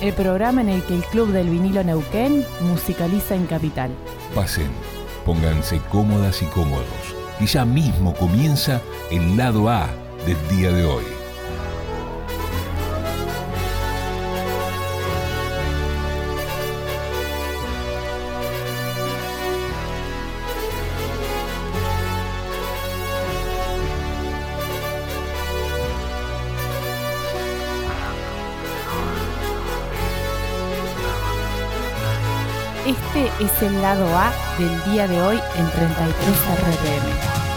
El programa en el que el Club del Vinilo Neuquén musicaliza en Capital. Pasen, pónganse cómodas y cómodos. Y ya mismo comienza el lado A del día de hoy. Es el lado A del día de hoy en 33 RPM.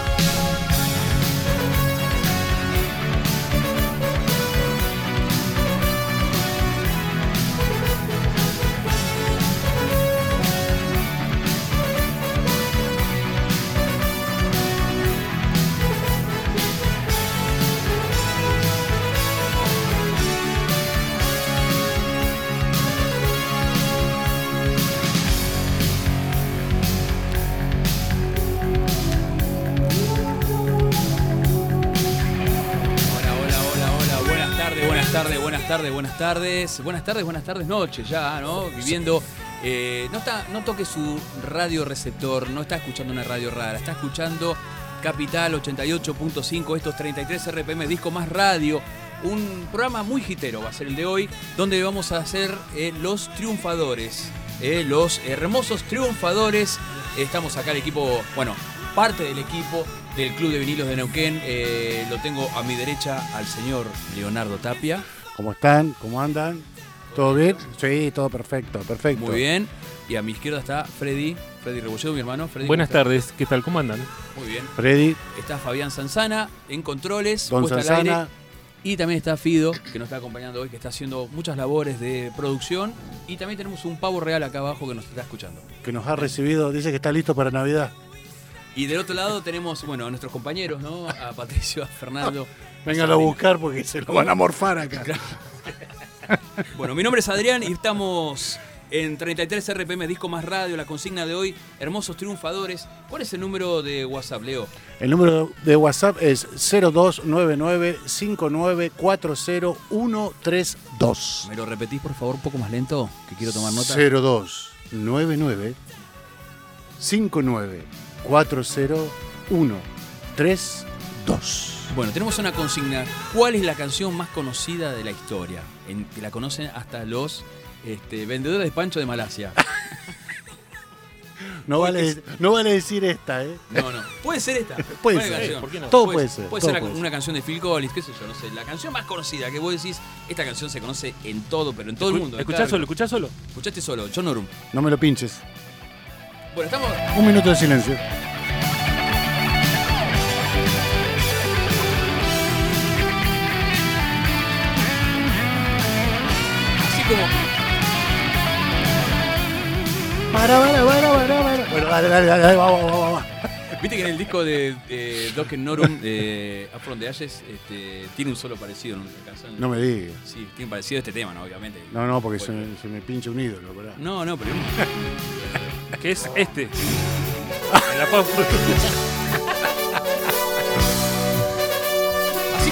Buenas tardes, buenas tardes. Buenas tardes, noches ya, ¿no? Viviendo. eh, no, está, no toque su radio receptor, no está escuchando una radio rara, está escuchando Capital 88.5, estos 33 RPM, disco más radio. Un programa muy hitero va a ser el de hoy, donde vamos a hacer eh, los triunfadores, eh, los hermosos triunfadores. Estamos acá el equipo, bueno, parte del equipo del Club de Vinilos de Neuquén. Lo tengo a mi derecha al señor Leonardo Tapia. ¿Cómo están? ¿Cómo andan? ¿Todo bien? Sí, todo perfecto, perfecto. Muy bien. Y a mi izquierda está Freddy, Freddy Rebolledo, mi hermano. Freddy, Buenas tardes, ¿qué tal? ¿Cómo andan? Muy bien. Freddy, Está Fabián Sanzana en controles, Don puesta al aire. Y también está Fido, que nos está acompañando hoy, que está haciendo muchas labores de producción. Y también tenemos un pavo real acá abajo que nos está escuchando. que nos ha recibido, dice que está listo para Navidad. Y del otro lado tenemos, bueno, a nuestros compañeros, ¿no? A Patricio, a Fernando. Véngalo a buscar porque se lo van a morfar acá. Bueno, mi nombre es Adrián y estamos en 33 RPM Disco Más Radio, la consigna de hoy, hermosos triunfadores. ¿Cuál es el número de WhatsApp, Leo? El número de WhatsApp es 0299-5940-132. ¿Me lo repetís, por favor, un poco más lento? Que quiero tomar nota. 0299 59 132. Bueno, tenemos una consigna. ¿Cuál es la canción más conocida de la historia? En que la conocen hasta los este, vendedores de pancho de Malasia. No vale, no vale decir esta, ¿eh? No, no. Puede ser esta. Puede ser. canción. ¿por qué no? Todo puede ser, Puede todo ser puede una canción de Phil Collins, qué sé yo, no sé. La canción más conocida que vos decís, esta canción se conoce en todo, pero en todo el mundo. en Escuchá cada- solo, escuchá solo. Escuchaste solo, John Norum. No me lo pinches. Bueno, estamos. Un minuto de silencio. Como. Para, para, para, para, para. Bueno, dale, dale, dale, dale, vamos, vamos, vamos. Viste que en el disco de eh, and Norum, de From the Ashes, este, tiene un solo parecido en una canción. No me digas. Sí, tiene parecido a este tema, ¿no? Obviamente. No, no, porque se, me- se me pincha un ídolo, pará. No, no, pero. Que es este.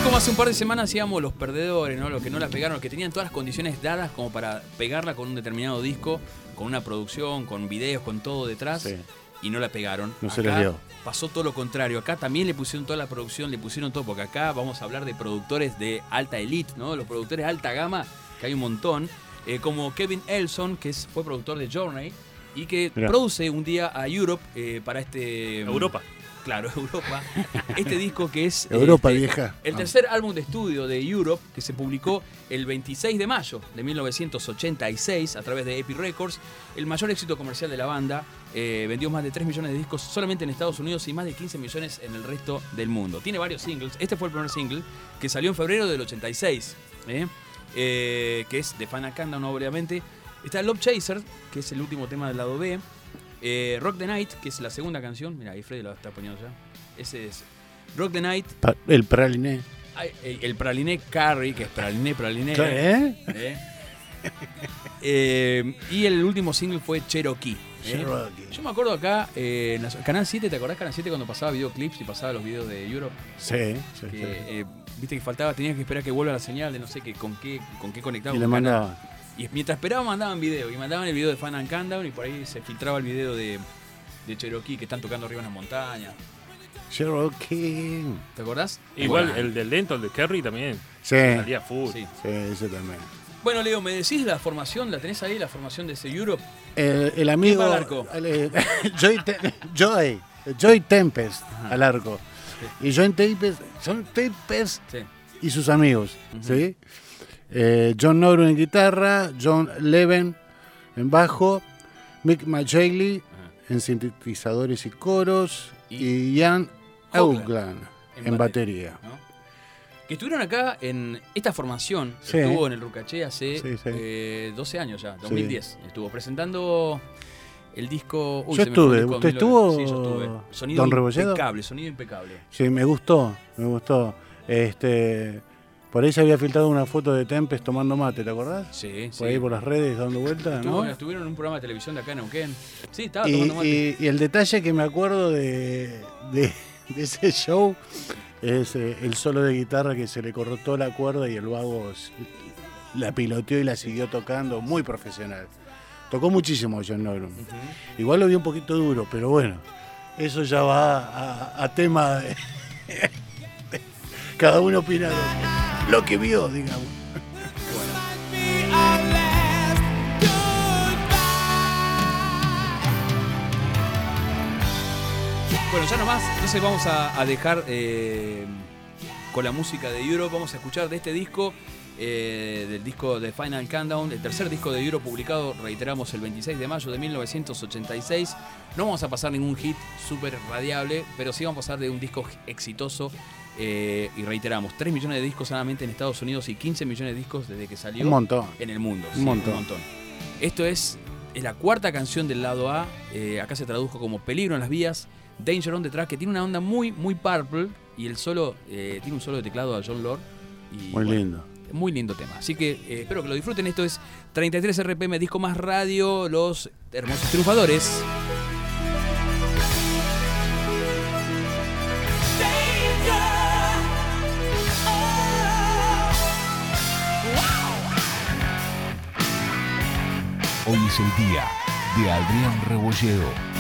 como hace un par de semanas hacíamos los perdedores, ¿no? Los que no la pegaron, los que tenían todas las condiciones dadas como para pegarla con un determinado disco, con una producción, con videos, con todo detrás. Sí. Y no la pegaron. No se Acá les dio. Pasó todo lo contrario. Acá también le pusieron toda la producción, le pusieron todo, porque acá vamos a hablar de productores de alta elite, ¿no? Los productores de alta gama, que hay un montón. eh, como Kevin Elson, que es- fue productor de Journey, y que Mirá. produce un día a Europe eh, para este. Europa. Claro, Europa. Este disco que es. Europa este, vieja. El Ah. tercer álbum de estudio de Europe, que se publicó el 26 de mayo de 1986 a través de Epic Records, el mayor éxito comercial de la banda, eh, vendió más de 3 millones de discos solamente en Estados Unidos y más de 15 millones en el resto del mundo. Tiene varios singles, este fue el primer single que salió en febrero del 86, ¿eh? Eh, que es de Final Countdown obviamente. Está Love Chaser, que es el último tema del lado B. Eh, Rock the Night, que es la segunda canción. Mira, ahí Freddy lo está poniendo ya. Ese es Rock the Night. Pa- El praliné. Ay, El, el praliné Carrie, que es praliné, praliné. ¿Eh? ¿eh? Eh, y el último single fue Cherokee. Cherokee. Yo me acuerdo acá, eh, en Canal 7, ¿te acordás Canal 7 cuando pasaba videoclips y pasaba los videos de Europe? Sí, sí, Que, sí. Viste que faltaba, tenías que esperar que vuelva la señal de no sé qué, con qué, con qué conectaba. Y le mandaba. Y mientras esperaba mandaban video. Y mandaban el video de Fan and Countdown y por ahí se filtraba el video de, de Cherokee que están tocando arriba en las montañas. Cherokee. ¿Te acordás? Igual Bueno, el del lento, el de Kerry también. Sí, Salía full. sí. sí, ese también. Bueno, Leo, ¿me decís la formación? ¿La tenés ahí, la formación de ese Europe? El, el amigo. va al arco? el, Joy, Te- Joy, Joy Tempest al arco. Y Joy Tempest, John Tempest Sí. y sus amigos. ¿sí? Eh, John Norum en guitarra, John Leven en bajo, Mick McJayley Ajá. en sintetizadores y coros Y y, Ian Augland en en, batería. Que estuvieron acá en esta formación, Sí. estuvo en el Rucaché hace Sí, sí. eh, 12 años ya, 2010. Estuvo presentando el disco. Uy, Yo estuve, disco ¿usted 2009. estuvo, Sí, yo estuve. Sonido don Rebolledo? impecable, sonido impecable. Sí, me gustó, me gustó. Este, por ahí se había filtrado una foto de Tempest tomando mate, ¿te acordás? Sí, Por sí. ahí por las redes dando vueltas, ¿no? Estuvieron en un programa de televisión de acá en Neuquén. Sí, estaba Y, tomando mate. y- y el detalle que me acuerdo de, de- de ese show es eh, el solo de guitarra que se le cortó la cuerda y el vago la piloteó y la siguió tocando, muy profesional. Tocó muchísimo John Norum. Igual lo vi un poquito duro, pero bueno, eso ya va a, a tema de... Cada uno opina lo, que vio, digamos. Bueno, ya nomás, entonces vamos a, a dejar eh, con la música de Europe, vamos a escuchar de este disco, eh, del disco de Final Countdown, el tercer disco de Europe publicado, reiteramos, el 26 de mayo de 1986. No vamos a pasar ningún hit súper radiable, pero sí vamos a pasar de un disco exitoso. eh, y reiteramos, 3 millones de discos solamente en Estados Unidos y 15 millones de discos desde que salió Un montón. en el mundo. Un montón. Esto es, es la cuarta canción del lado A. eh, acá se tradujo como Peligro en las vías. Danger on the Track, que tiene una onda muy, muy purple. Y el solo, tiene un solo de teclado a John Lord. Y, Muy bueno, lindo. Muy lindo tema. Así que eh, espero que lo disfruten. Esto es 33 RPM Disco Más Radio, los hermosos triunfadores. Hoy es el día de Adrián Rebolledo.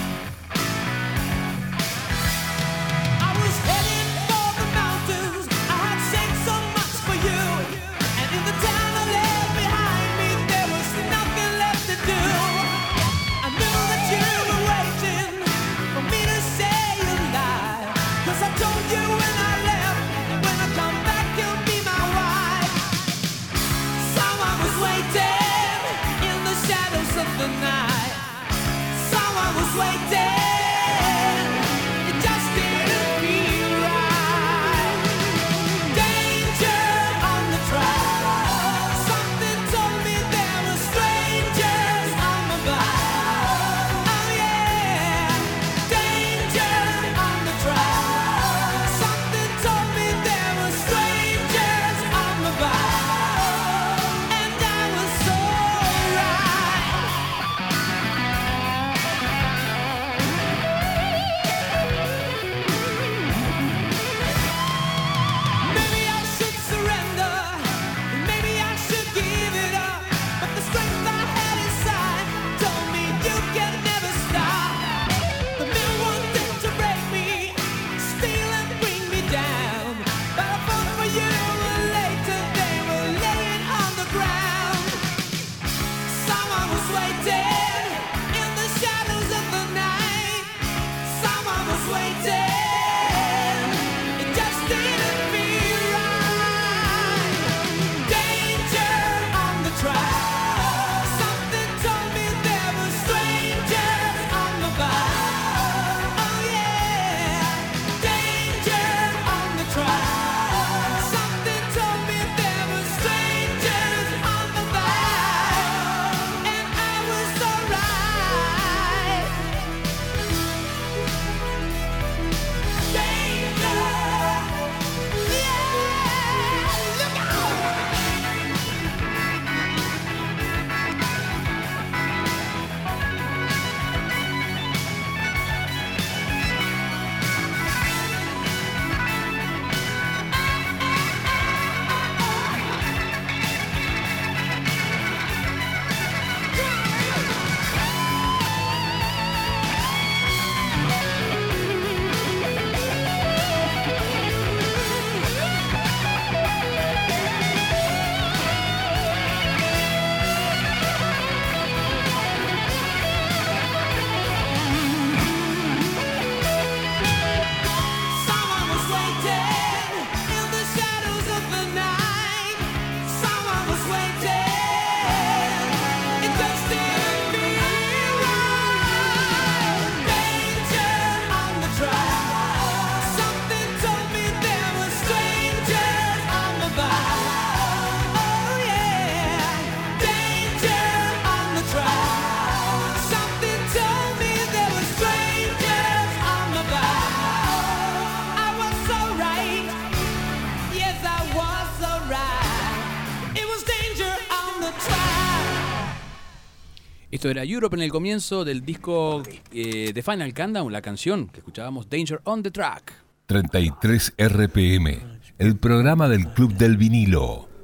Esto era Europe en el comienzo del disco eh, The Final Countdown, la canción que escuchábamos Danger on the Track. 33 RPM, el programa del Club del Vinilo.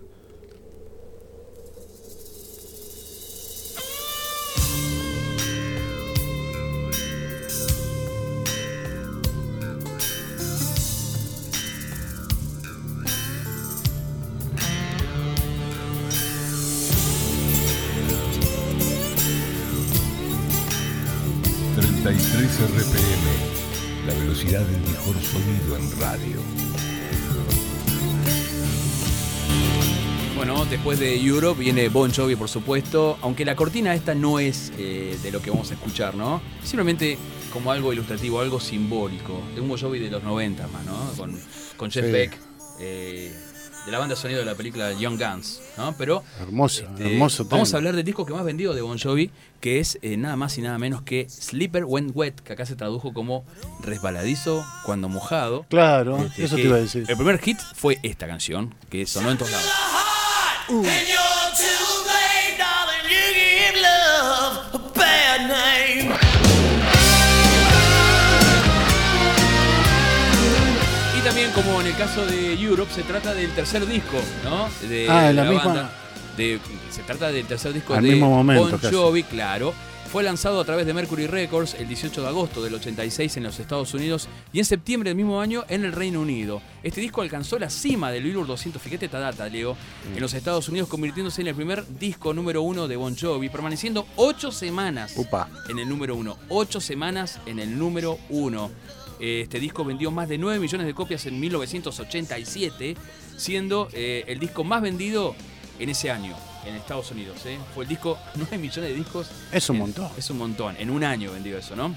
Después de Europe viene Bon Jovi, por supuesto, aunque la cortina esta no es eh, de lo que vamos a escuchar, ¿no? Simplemente como algo ilustrativo, algo simbólico, de un Bon Jovi de los 90 más, ¿no? Con, con Jeff Sí. Beck, eh, de la banda de sonido de la película Young Guns, ¿no? Pero Hermoso, este, hermoso vamos tema. a hablar del disco que más vendido de Bon Jovi, que es eh, nada más y nada menos que Slipper When Wet, que acá se tradujo como resbaladizo cuando mojado. Claro, Este, eso te iba a decir. El primer hit fue esta canción, que sonó en todos lados. And you're too late, darling. You give love a bad name. Y también, como en el caso de Europe, se trata del tercer disco, ¿no? De Ah, en la misma- banda. De- se trata del tercer disco Al de mismo momento, Bon casi. Jovi, claro. Fue lanzado a través de Mercury Records el 18 de agosto del 86 en los Estados Unidos y en septiembre del mismo año en el Reino Unido. Este disco alcanzó la cima del Billboard 200, fíjate esta data, Leo, Mm. en los Estados Unidos, convirtiéndose en el primer disco número uno de Bon Jovi, permaneciendo ocho semanas Upa. en el número uno. Ocho semanas en el número uno. Este disco vendió más de 9 millones de copias en 1987, siendo eh, el disco más vendido en ese año en Estados Unidos. ¿eh? Fue el disco, 9 millones de discos. Es un en- montón. Es un montón. En un año vendió eso, ¿no?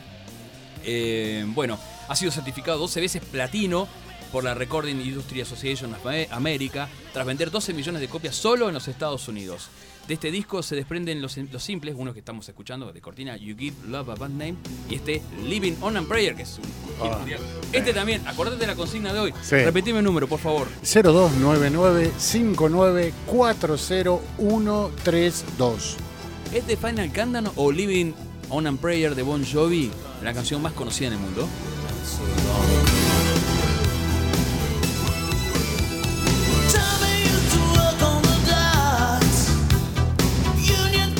Eh, bueno, ha sido certificado 12 veces platino por la Recording Industry Association of Ame- America, tras vender 12 millones de copias solo en los Estados Unidos. De este disco se desprenden los, los simples, uno que estamos escuchando de cortina, You Give Love a Bad Name, y este Living on a Prayer, que es un mundial. Este también, acordate de la consigna de hoy. Sí. Repetime el número, por favor. 0299-594032. ¿Es de Final Countdown o Living on a Prayer de Bon Jovi, la canción más conocida en el mundo?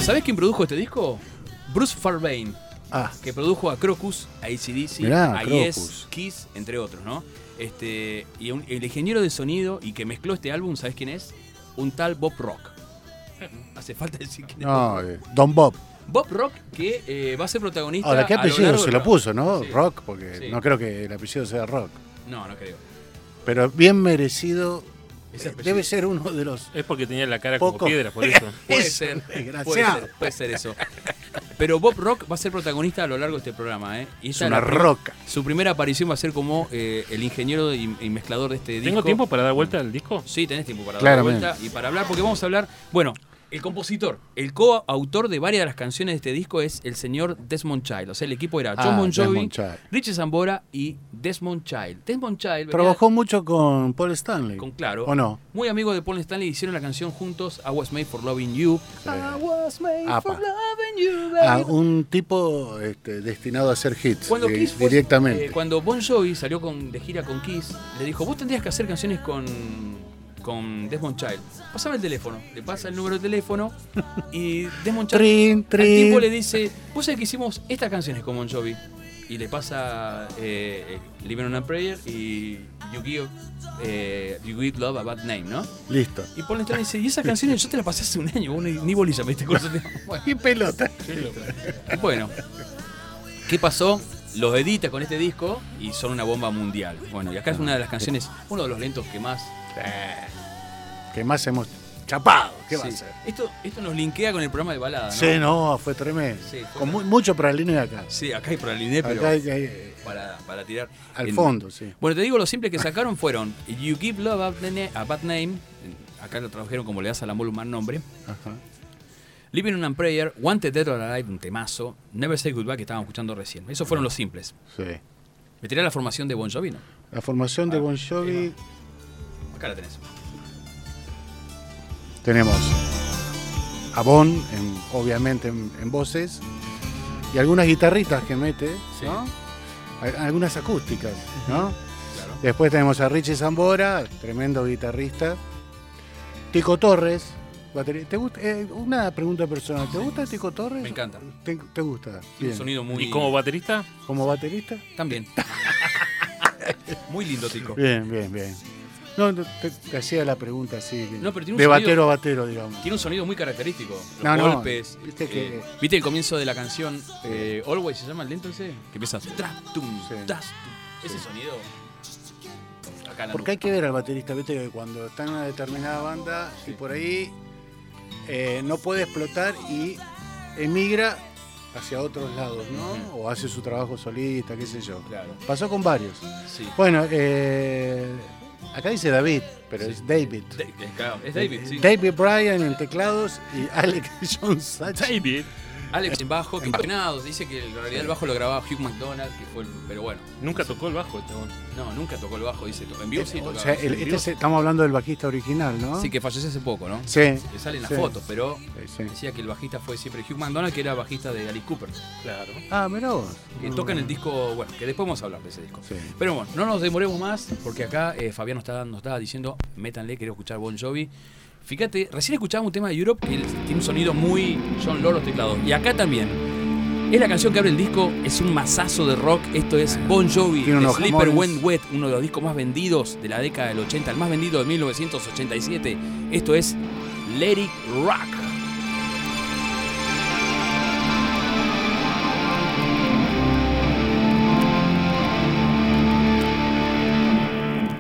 ¿Sabés quién produjo este disco? Bruce Farbain. Ah, que produjo a Crocus, a ACDC, Mirá, a. Yes, Kiss, entre otros, ¿no? Este, y un- el ingeniero de sonido y que mezcló este álbum, ¿sabes quién es? Un tal Bob Rock. Hace falta decir quién es. no, eh, Don Bob. Bob Rock, que eh, va a ser protagonista. Ahora, ¿qué lo apellido se lo puso, no? Sí. Rock, porque Sí. no creo que el apellido sea Rock. No, no creo. Pero bien merecido. Eh. Debe ser uno de los. Es porque tenía la cara Poco. como piedra, por eso. Puede ser, puede ser, puede ser eso. Pero Bob Rock va a ser protagonista a lo largo de este programa, ¿eh? Y Es una roca. Su primera aparición va a ser como eh, el ingeniero y, y mezclador de este disco. ¿Tengo tiempo para dar vuelta al disco? Sí, tenés tiempo para dar vuelta y para hablar, porque vamos a hablar. Bueno, el compositor, el coautor de varias de las canciones de este disco es el señor Desmond Child. O sea, el equipo era John Ah, Bon Jovi, Desmond Child. Richie Zambora y Desmond Child. Desmond Child venía Trabajó mucho con Paul Stanley. con Claro. ¿O no? Muy amigo de Paul Stanley, hicieron la canción juntos, I Was Made for Loving You. I was made Apa. for loving you, Ah, baby. un tipo este, destinado a hacer hits. Cuando eh, Kiss fue- directamente. eh, cuando Bon Jovi salió con, de gira con Kiss, le dijo, vos tendrías que hacer canciones con, con Desmond Child. Pásame el teléfono. Le pasa el número de teléfono y Desmond Child Trin, al trin. tipo le dice, vos sabés que hicimos estas canciones con Bon Jovi. Y le pasa eh, eh, Living on a Prayer y You Give, eh, you Give Love a Bad Name, ¿no? Listo. Y Paul Stanley dice, y esas canciones yo te las pasé hace un año, vos ni, ni bolilla me diste con ese tema". Bueno, Y pelota. bueno, ¿qué pasó? Los edita con este disco y son una bomba mundial. Bueno, y acá es una de las canciones, uno de los lentos que más. Que más hemos chapado. ¿Qué va a ser? Esto, esto nos linkea con el programa de balada, ¿no? Sí, no, fue tremendo. Sí, fue Con mu- tremendo. mucho praliné acá. Sí, acá hay praliné, pero Acá hay, hay- para, para tirar. al fondo, sí. Bueno, te digo, los simples que sacaron fueron You Give Love a Bad Na- a Bad Name, acá lo tradujeron como le das a la mole un mal nombre. Ajá. Living on a Prayer, Wanted Dead or Alive, un temazo, Never Say Goodbye que estábamos escuchando recién. Esos fueron los simples. Sí. Me tiré la formación de Bon Jovi, ¿no? La formación de Bon Jovi Acá la tenés. tenemos a Bon, en- obviamente en, en voces, y algunas guitarritas que mete, Sí. ¿no? Al- Algunas acústicas, ¿no? Claro. Después tenemos a Richie Zambora, tremendo guitarrista. Tico Torres, batería. ¿Te gusta? eh, una pregunta personal, ¿te gusta Tico Torres? Me encanta. ¿Te, te gusta? Bien. un sonido muy. ¿Y como baterista? ¿Como baterista? También. muy lindo, Tico. Bien, bien, bien. No, no, te, te hacía la pregunta así, No, pero tiene un de sonido- batero a batero, digamos. Tiene un sonido muy característico. Los No, no, golpes. que- eh, ¿Viste el comienzo de la canción eh, Always se llama el lento ese? Que empieza. Tra, tum, Sí. tas, tum. Ese sonido. Acá en la Porque hay que ver al baterista, viste que cuando está en una determinada banda y por ahí eh, no puede explotar y emigra hacia otros lados, ¿no? O hace su trabajo solista, qué sé yo. Claro. Pasó con varios. Sí. Bueno, eh, acá dice David, pero Sí. es David. Da- claro, es David, sí. David Bryan en teclados y Alex John Sachs. David. Alex en bajo, que entrenado. Dice que en realidad el bajo lo grababa Hugh McDonald, que fue el. Pero bueno, Nunca tocó el bajo, chabón. no, nunca tocó el bajo, dice. En vivo sí o tocaba. sea, el- este es- estamos hablando del bajista original, ¿no? Sí, que falleció hace poco, ¿no? Sí. Le salen las sí, fotos, pero sí, sí. decía que el bajista fue siempre Hugh McDonald, que era bajista de Alice Cooper. Claro. Ah, mirá vos. Que toca en el disco, bueno, que después vamos a hablar de ese disco. Sí. Pero bueno, no nos demoremos más, porque acá eh, Fabián nos estaba, nos estaba diciendo, métanle, quiero escuchar Bon Jovi. Fíjate, recién escuchábamos un tema de Europe que tiene un sonido muy John Lord los teclados. Y acá también. Es la canción que abre el disco, es un masazo de rock. Esto es Bon Jovi, unos Sleeper. Went Wet, uno de los discos más vendidos de la década del 80, el más vendido de 1987. Esto es Let It Rock.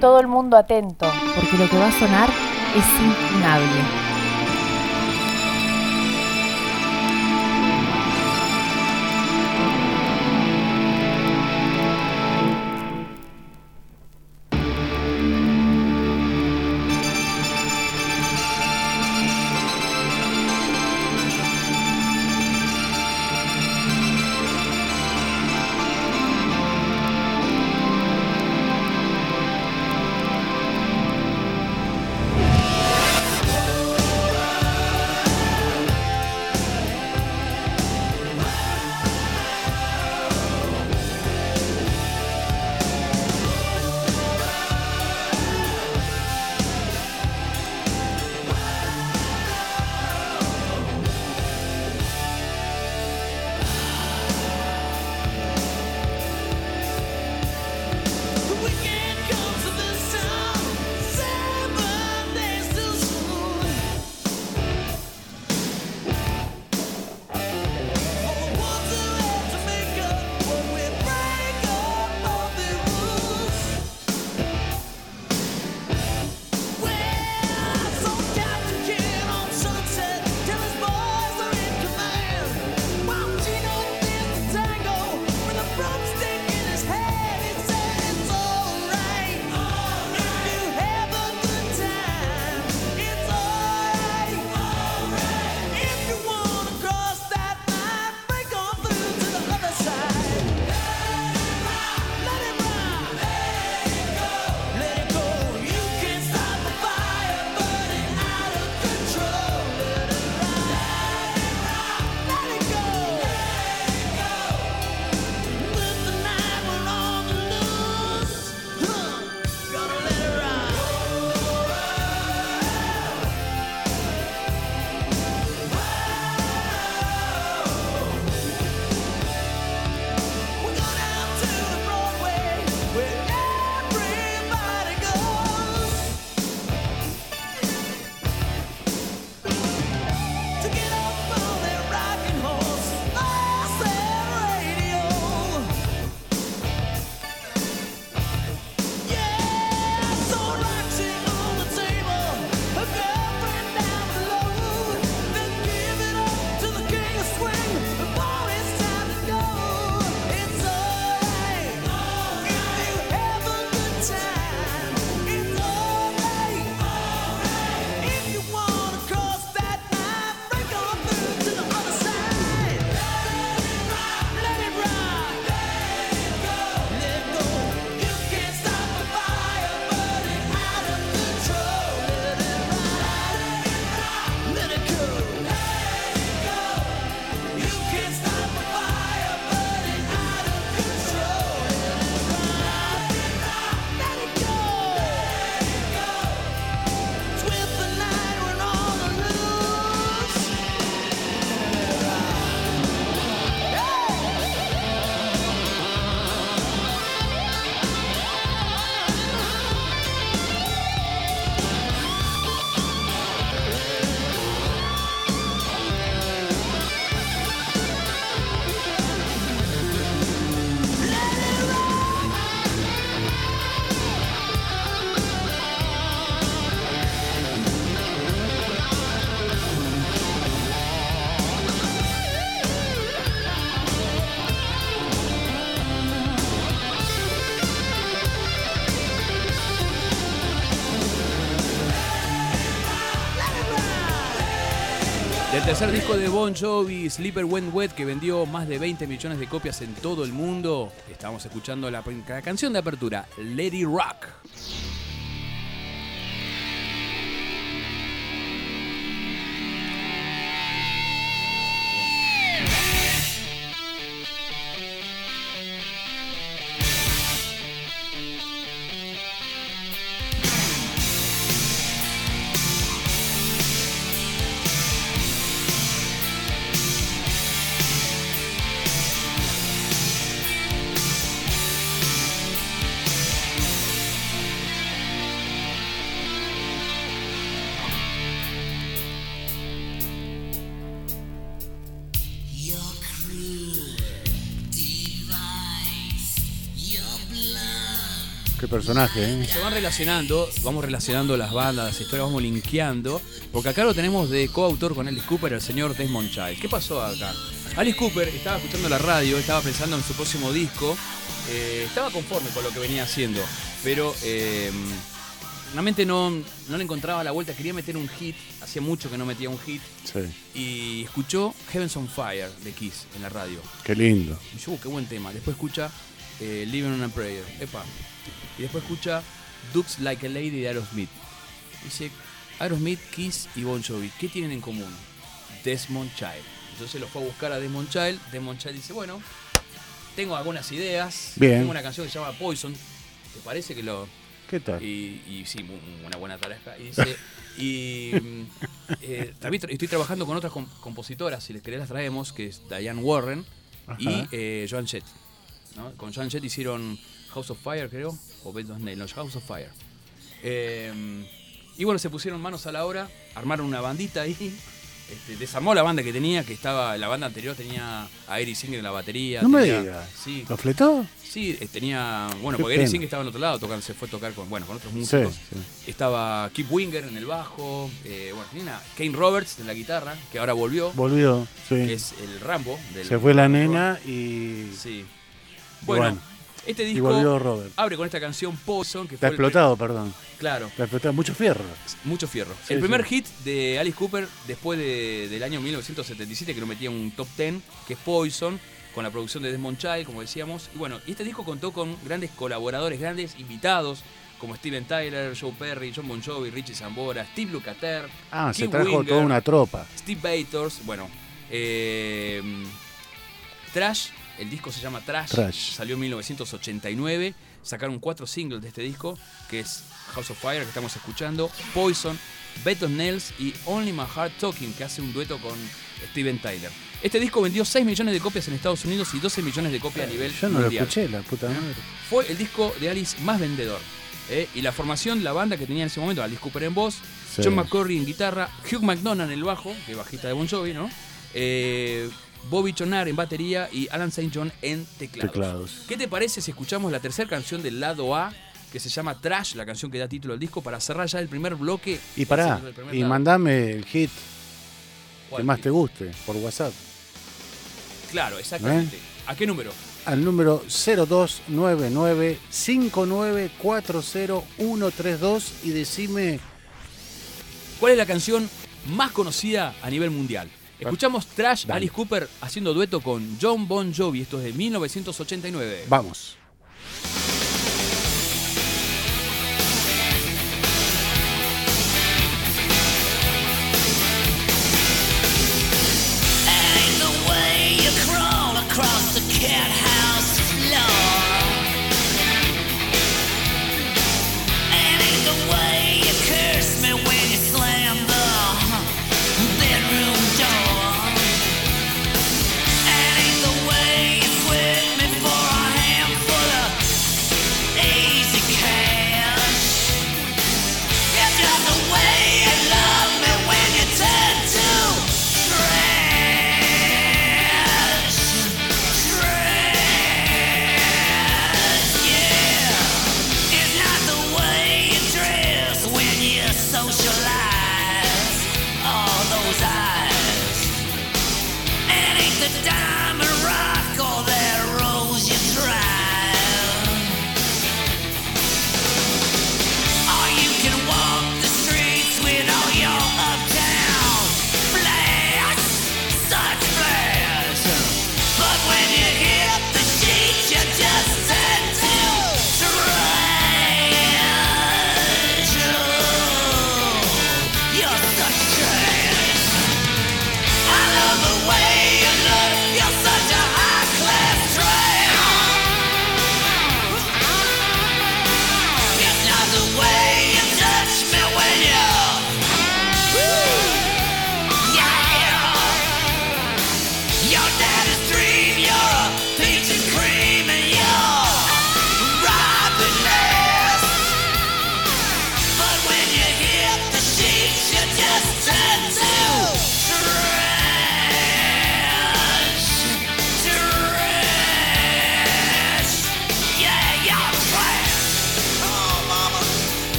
Todo el mundo atento, porque lo que va a sonar es inclinable. Tercer disco de Bon Jovi, Sleeper When Wet, que vendió más de 20 millones de copias en todo el mundo. Estábamos escuchando la, la canción de apertura, Lady Rock. Personaje, ¿eh? Se van relacionando, vamos relacionando las bandas, las historias, vamos linkeando, porque acá lo tenemos de coautor con Alice Cooper, el señor Desmond Child. ¿Qué pasó acá? Alice Cooper estaba escuchando la radio, estaba pensando en su próximo disco, eh, estaba conforme con lo que venía haciendo, pero eh, realmente no, no le encontraba la vuelta, quería meter un hit, hacía mucho que no metía un hit, Sí. y escuchó Heavens on Fire de Kiss en la radio. Qué lindo. Y yo, "Uh, qué buen tema. Después escucha eh, Living on a Prayer. Epa. Y después escucha Dukes Like a Lady de Aerosmith. Dice, Aerosmith, Kiss y Bon Jovi, ¿qué tienen en común? Desmond Child. Entonces lo fue a buscar a Desmond Child. Desmond Child dice, bueno, tengo algunas ideas. Bien. Tengo una canción que se llama Poison. ¿Te parece que lo...? ¿Qué tal? Y, y sí, una buena tarasca. Y dice, y mm, eh, también estoy trabajando con otras com- compositoras, si les querés las traemos, que es Diane Warren y eh, Joan Jett. ¿no? Con Joan Jett hicieron House of Fire, creo, o Bed of no, House of Fire. Eh, y bueno, se pusieron manos a la obra, armaron una bandita ahí. Este, desarmó la banda que tenía, que estaba, la banda anterior tenía a Eric Singer en la batería. No me tenía- digas. Sí, ¿Lo fletó? Sí, eh, tenía. Bueno, Qué porque Eric. Singer estaba en otro lado, tocando, se fue a tocar con, bueno, con otros Sí, músicos. sí. Estaba Keith Winger en el bajo. eh, bueno, tenía una- Kane Roberts en la guitarra, que ahora volvió, Volvió, que sí. es el Rambo. Del Se fue la nena y, Sí. Y Bueno, este y disco volvió Robert. abre con esta canción Poison, que Está fue. explotado, perdón. Claro, Está explotado. Mucho fierro. mucho fierro. Sí, el primer sí. hit de Alice Cooper después de- del año 1977, que lo metía en un top 10, que es Poison, con la producción de Desmond Child, como decíamos. Y bueno, este disco contó con grandes colaboradores, grandes invitados, como Steven Tyler, Joe Perry, John Bon Jovi, Richie Zambora, Steve Lukather, Ah, se trajo Winger, toda una tropa. Steve Bators, bueno, eh, Trash, el disco se llama Trash, Trash. salió en 1989, sacaron cuatro singles de este disco, que es House of Fire, que estamos escuchando, Poison, Bed of Nails y Only My Heart Talking, que hace un dueto con Steven Tyler. Este disco vendió 6 millones de copias en Estados Unidos y 12 millones de copias a nivel Yo no lo mundial. escuché, la puta madre. Fue el disco de Alice más vendedor. ¿eh? Y la formación, la banda que tenía en ese momento, Alice Cooper en voz, Sí. John McCorry en guitarra, Hugh McDonough en el bajo, que bajista de Bon Jovi, ¿no? Eh, Bobby Chonar en batería y Alan St. John en teclados. Teclados. ¿Qué te parece si escuchamos la tercera canción del lado A, que se llama Trash, la canción que da título al disco, para cerrar ya el primer bloque? Y pará, y lado. mandame el hit que más te guste por WhatsApp. Claro, exactamente. ¿Eh? ¿A qué número? Al número 0299-5940-132 y decime ¿Cuál es la canción más conocida a nivel mundial? Escuchamos Trash, Dale. Alice Cooper haciendo dueto con John Bon Jovi, esto es de 1989. Vamos. Ain't the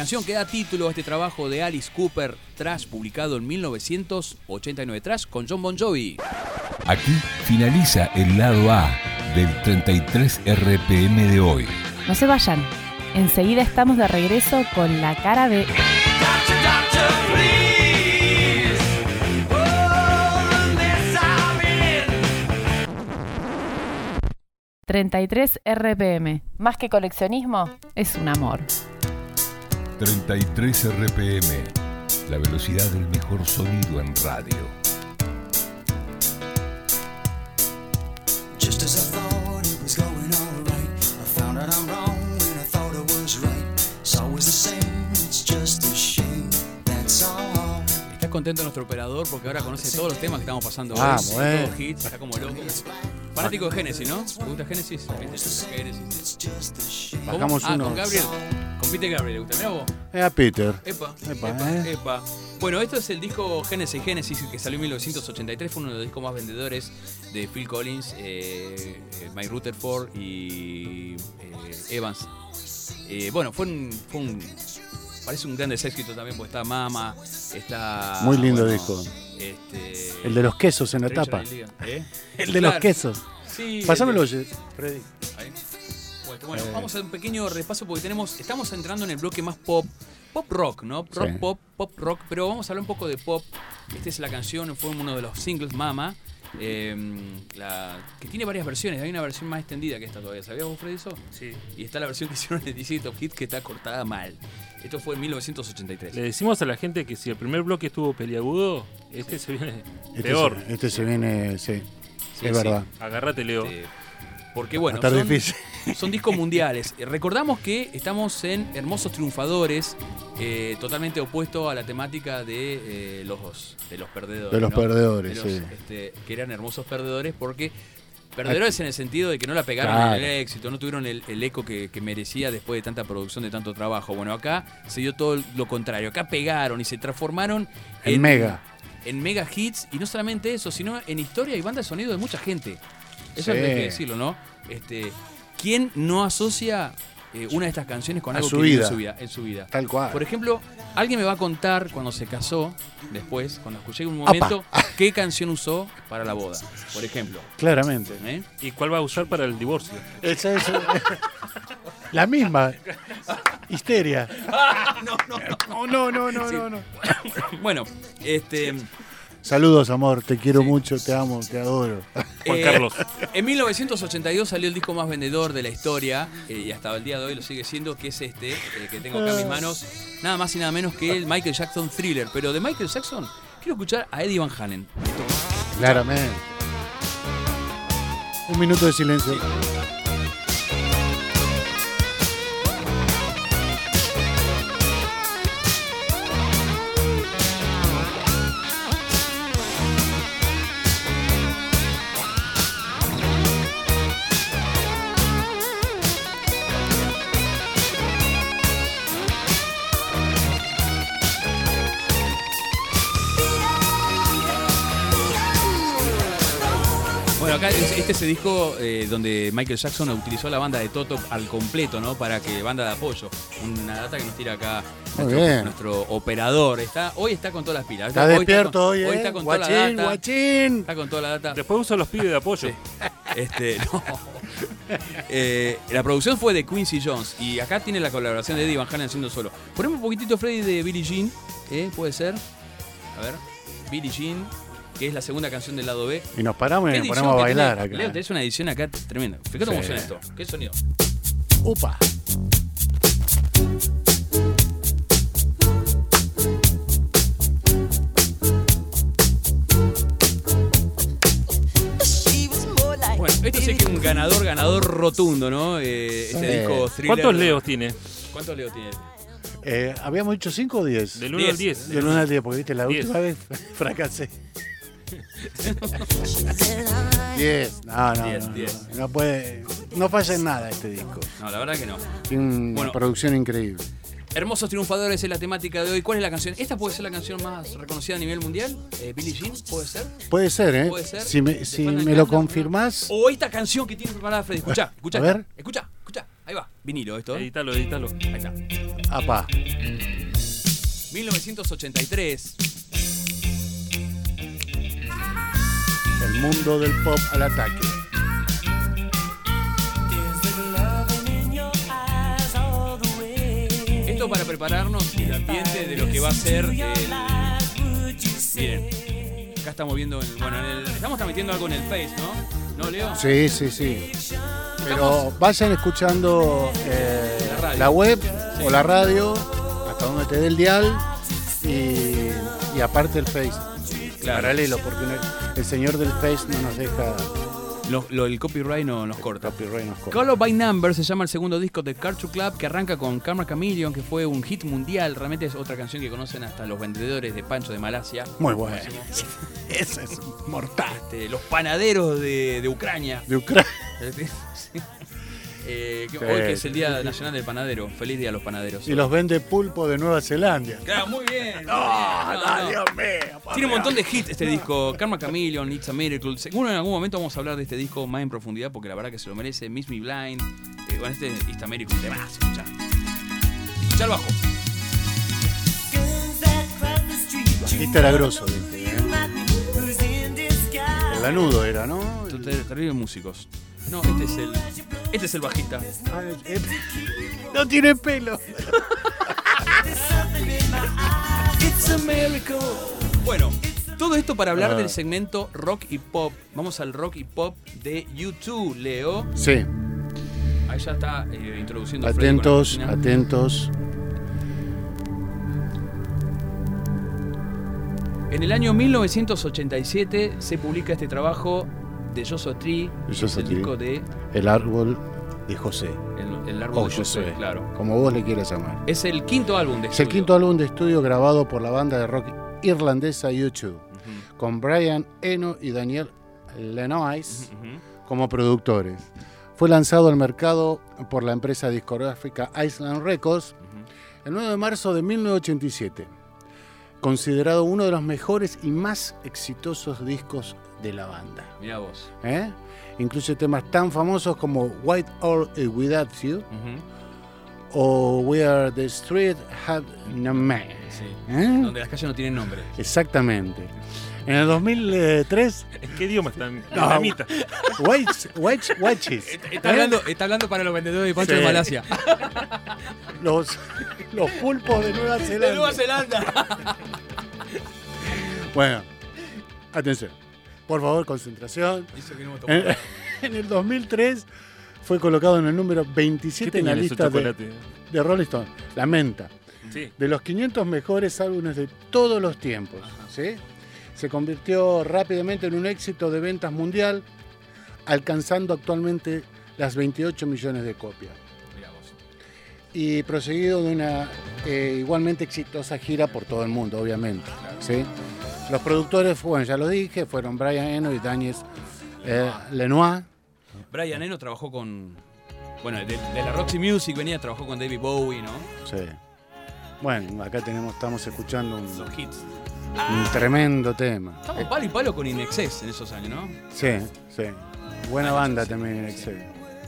canción que da título a este trabajo de Alice Cooper, Trash, publicado en 1989. Trash con John Bon Jovi. Aquí finaliza el lado A del 33 RPM de hoy. No se vayan. Enseguida estamos de regreso con la cara de Doctor, doctor, please. Oh, this I'm in. 33 RPM. Más que coleccionismo, es un amor. 33 RPM, la velocidad del mejor sonido en radio. Just as I thought it was going alright, I found out I'm wrong when I thought I was right. It's always the same, it's just a shame. That's all. Está contento nuestro operador porque ahora conoce todos los temas que estamos pasando Ah, hoy. bueno. Todos hits, está como loco. Fanático de Genesis, ¿no? ¿Te gusta Genesis? Genesis. Bajamos ah, uno. con Gabriel. Con Peter Gabriel, ¿le gusta? Mirá vos. Eh, a Peter. Epa, Epa, epa, eh. epa. Bueno, esto es el disco Genesis Genesis que salió en 1983. Fue uno de los discos más vendedores de Phil Collins, eh, eh, Mike Rutherford y eh, Evans. Eh, bueno, fue un, fue un- Parece un gran éxito también porque está Mama, está. Muy lindo bueno, disco. Este, El de los quesos en la tapa. ¿eh? El de los quesos. Sí. Pásamelo, el de- Freddy. Ahí. Bueno, bueno, vamos a hacer un pequeño repaso porque tenemos, estamos entrando en el bloque más pop, pop rock, ¿no? Rock Sí. pop, pop rock, pero vamos a hablar un poco de pop. Esta es la canción, fue uno de los singles Mama, eh, la- que tiene varias versiones. Hay una versión más extendida que esta todavía. ¿Sabías vos, Freddy, eso? Sí. Y está la versión que hicieron en DC Top Hit que está cortada mal. Esto fue en 1983. Le decimos a la gente que si el primer bloque estuvo peliagudo, este se viene Este peor. Se, este se viene, sí. Sí, es sí. verdad. Agárrate, Leo. Porque bueno, Va a estar son, difícil. Son discos mundiales. Recordamos que estamos en Hermosos Triunfadores, eh, totalmente opuesto a la temática de, eh, los, de los perdedores. De los ¿no? perdedores, De los, sí. este, que eran hermosos perdedores porque... Perdedores en el sentido de que no la pegaron Claro. en el éxito, no tuvieron el, el eco que, que merecía después de tanta producción, de tanto trabajo. Bueno, acá se dio todo lo contrario. Acá pegaron y se transformaron En mega. en mega hits y no solamente eso, sino en historia y banda de sonido de mucha gente. Eso Sí. hay que decirlo, ¿no? Este, ¿Quién no asocia eh, una de estas canciones con A algo su que vida. en su vida? En su vida? Tal cual. Por ejemplo, alguien me va a contar cuando se casó, después, cuando escuché un momento, qué canción usó para la boda, por ejemplo. Claramente. ¿eh? ¿Y cuál va a usar para el divorcio? Esa es la misma. Histeria. No, no, no. No, no, no, no, Sí. no, no. Bueno, este. Saludos, amor. Te quiero Sí. mucho, te amo, te adoro. Juan Eh, Carlos. En 1982 salió el disco más vendedor de la historia eh, y hasta el día de hoy lo sigue siendo, que es este, eh, que tengo acá en mis manos, nada más y nada menos que el Michael Jackson Thriller. Pero de Michael Jackson quiero escuchar a Eddie Van Halen. Claramente. Un minuto de silencio. Bueno, acá es- este es el disco eh, donde Michael Jackson utilizó la banda de Toto al completo, ¿no? Para que banda de apoyo. Una data que nos tira acá nuestro, operador. Está, hoy está con todas las pilas. Está Hoy despierto con- hoy, ¿eh? Hoy está con toda la data. guachín. Está con toda la data. Después usa los pibes de apoyo. Sí. Este, no. Eh, la producción fue de Quincy Jones y acá tiene la colaboración de Eddie Van Halen haciendo solo. Ponemos un poquitito Freddy de Billie Jean, ¿eh? ¿Puede ser? A ver, Billie Jean, que es la segunda canción del lado B. Y nos paramos y ¿Qué nos ponemos a bailar tiene? acá. Leo, tenés una edición acá tremenda. Fíjate cómo Sí. suena esto. ¿Qué sonido? Upa. Bueno, esto sí que es un ganador, ganador rotundo, ¿no? Eh, este Sí. disco thriller. ¿Cuántos leos tiene? ¿Cuántos Leo tiene? Eh, ¿Habíamos dicho 5 o 10? Del 1 al 10. 10. Del 1 al 10, porque viste, la Diez. última vez fracasé. 10. No, no, Diez, no, diez. no. No puede. No falla en nada este disco. No, la verdad que no. Tiene una Bueno. producción increíble. Hermosos triunfadores es la temática de hoy. ¿Cuál es la canción? ¿Esta puede ser la canción más reconocida a nivel mundial? Eh, ¿Billie Jean? ¿Puede ser? Puede ser, ¿eh? Puede ser. Si me, ¿Te si suena me el lo confirmás. O esta canción que tiene preparada Freddy. Escucha, escucha. A ver. Escucha, escucha. Ahí va. Vinilo esto. ¿eh? Edítalo, edítalo. Ahí está. Apa. 1983. El mundo del pop al ataque. Esto para prepararnos el ambiente de lo que va a ser el. Miren, acá estamos viendo. el- bueno, en el- estamos transmitiendo algo en el Face, ¿no? ¿No, Leo? Sí, sí, sí. Pero vayan escuchando eh, La web o la radio hasta donde te dé el dial y, y aparte el Face. Claro. Paralelo, porque el señor del Face no nos deja Lo- lo- el copyright no nos corta. copyright. nos corta. Call of by Number se llama el segundo disco de Cartoon Club que arranca con Karma Chameleon, que fue un hit mundial. Realmente es otra canción que conocen hasta los vendedores de pancho de Malasia. Muy bueno. Ese es mortal. Este, los panaderos de, de Ucrania. De Ucrania. Eh, que- Sí. Hoy que es el Día Nacional del Panadero. Feliz día a los panaderos. Y los vende pulpo de Nueva Zelanda. Claro, muy bien. ¡Ah, No, no. Dios mío! Tiene un montón de hits este disco. Karma Chameleon, It's a Miracle. Seguro en algún momento vamos a hablar de este disco más en profundidad porque la verdad que se lo merece. Miss Me Blind. Eh, bueno, este It's a Miracle. Te vas. Escuchá el bajo. Este era grosso, ¿viste? ¿eh? El lanudo era, ¿no? Ter- Terribles músicos. No, este es el. Este es el bajista. Ah, eh, No tiene pelo. Bueno, todo esto para hablar Ah. del segmento rock y pop. Vamos al rock y pop de YouTube, Leo. Sí, Ahí ya está eh, introduciendo Freddy con la atentos, atentos. En el año 1987 se publica este trabajo de De es el disco de El árbol de José. El, el árbol O de José, claro. como vos le quieras llamar. Es el quinto álbum de Es el estudio. quinto álbum de estudio grabado por la banda de rock irlandesa U2, Ujú, con Brian Eno y Daniel Lenois ujú. como productores. Fue lanzado al mercado por la empresa discográfica Island Records el 9 de marzo de 1987, considerado uno de los mejores y más exitosos discos de la banda. Mirá vos. ¿eh? Incluye temas tan famosos como White or Without You Ujú. o We Are the Street Had No Man. Sí. ¿eh? Donde las calles no tienen nombre. Exactamente. En el 2003, ¿En qué idioma están? No. Vietnamita. Whites, Whites, Watches, Está, ¿eh? hablando, está hablando para los vendedores de pancho Sí. de Malasia. los, los pulpos de Nueva Zelanda. De Nueva Zelanda. Bueno, atención. Por favor, concentración. En, el 2003 fue colocado en el número ¿Qué 27 en la lista de, de Rolling Stone. La menta. Sí. De los 500 mejores álbumes de todos los tiempos. ¿sí? Se convirtió rápidamente en un éxito de ventas mundial, alcanzando actualmente las 28 millones de copias. Y proseguido de una eh, igualmente exitosa gira por todo el mundo, obviamente. ¿sí? Los productores, bueno, ya lo dije, fueron Brian Eno y Daniel eh, Lenoir. Brian Eno trabajó con. Bueno, de, de la Roxy Music venía, trabajó con David Bowie, ¿no? Sí. Bueno, acá tenemos, estamos escuchando un, Los hits. un tremendo tema. Estamos palo y palo con Inexcess en esos años, ¿no? Sí, sí. Buena banda también en Excel.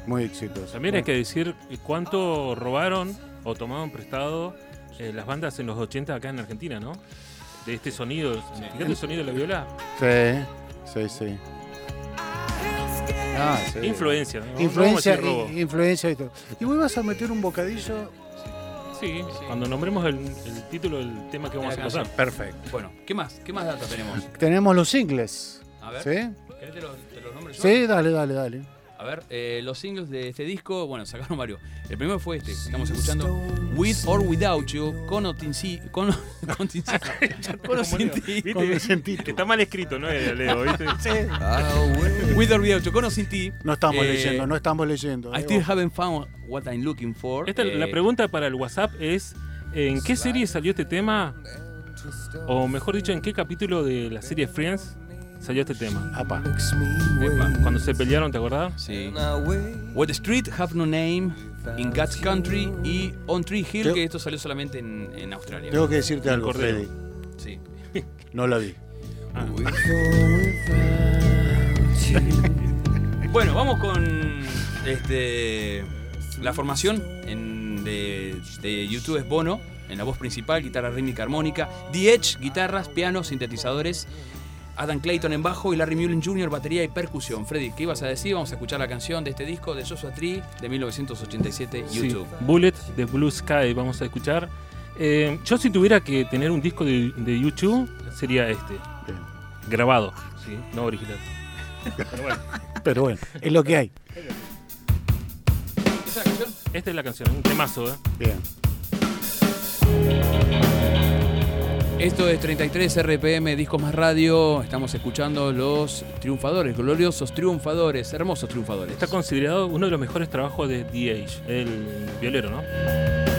Muy exitosa. También hay que decir cuánto robaron o tomaron prestado eh, las bandas en los 80 acá en Argentina, ¿no? De este sonido. Fíjate el sonido de la viola. Sí, sí, sí. Ah, sí. Influencia. ¿no? Influencia, robo. influencia y todo. ¿Y vos vas a meter un bocadillo? Sí, cuando nombremos el, el título del tema que vamos a pasar. Perfecto. Bueno, ¿qué más? ¿Qué más data tenemos? Tenemos los singles. A ver. ¿Sí? ¿Querés te los, te los nombres yo? Sí, dale, dale, dale. A ver, eh, los singles de este disco, bueno, sacaron varios. El primero fue este, estamos escuchando With or Without You, con o tin si- con o- con sin ti. ¿Viste? Con. Está mal escrito, ¿no? Leo, ¿viste? With or Without You, con o sin ti. No estamos Eh, leyendo, no estamos leyendo. I still haven't found what I'm looking for. Esta, la Eh, pregunta para el WhatsApp es: ¿en qué serie salió este tema? O mejor dicho, ¿en qué capítulo de la serie Friends salió este tema? Apa. epa, Cuando se pelearon, ¿te acordás? Sí. What the Street Have No Name, In God's Country y On Tree Hill, que esto salió solamente en, en Australia. Tengo que decirte algo, Cordero. Freddy. Sí. No la vi. Bueno, vamos con este la formación en de, de YouTube es Bono, en la voz principal, guitarra rítmica armónica. The Edge, guitarras, pianos, sintetizadores. Adam Clayton en bajo y Larry Mullen Jr. batería y percusión. Freddy, ¿qué ibas a decir? Vamos a escuchar la canción de este disco de Joshua Tree de 1987, Sí, YouTube. Bullet de Blue Sky vamos a escuchar. Eh, yo si tuviera que tener un disco de, de YouTube sería este, Bien. grabado, ¿sí? no original. Pero bueno, Pero bueno, es lo que hay. ¿Esa canción? esta es la canción, un temazo, ¿eh? Bien. Esto es 33 RPM Discos Más Radio. Estamos escuchando los triunfadores, gloriosos triunfadores, hermosos triunfadores. Está considerado uno de los mejores trabajos de DH, el violero, ¿no?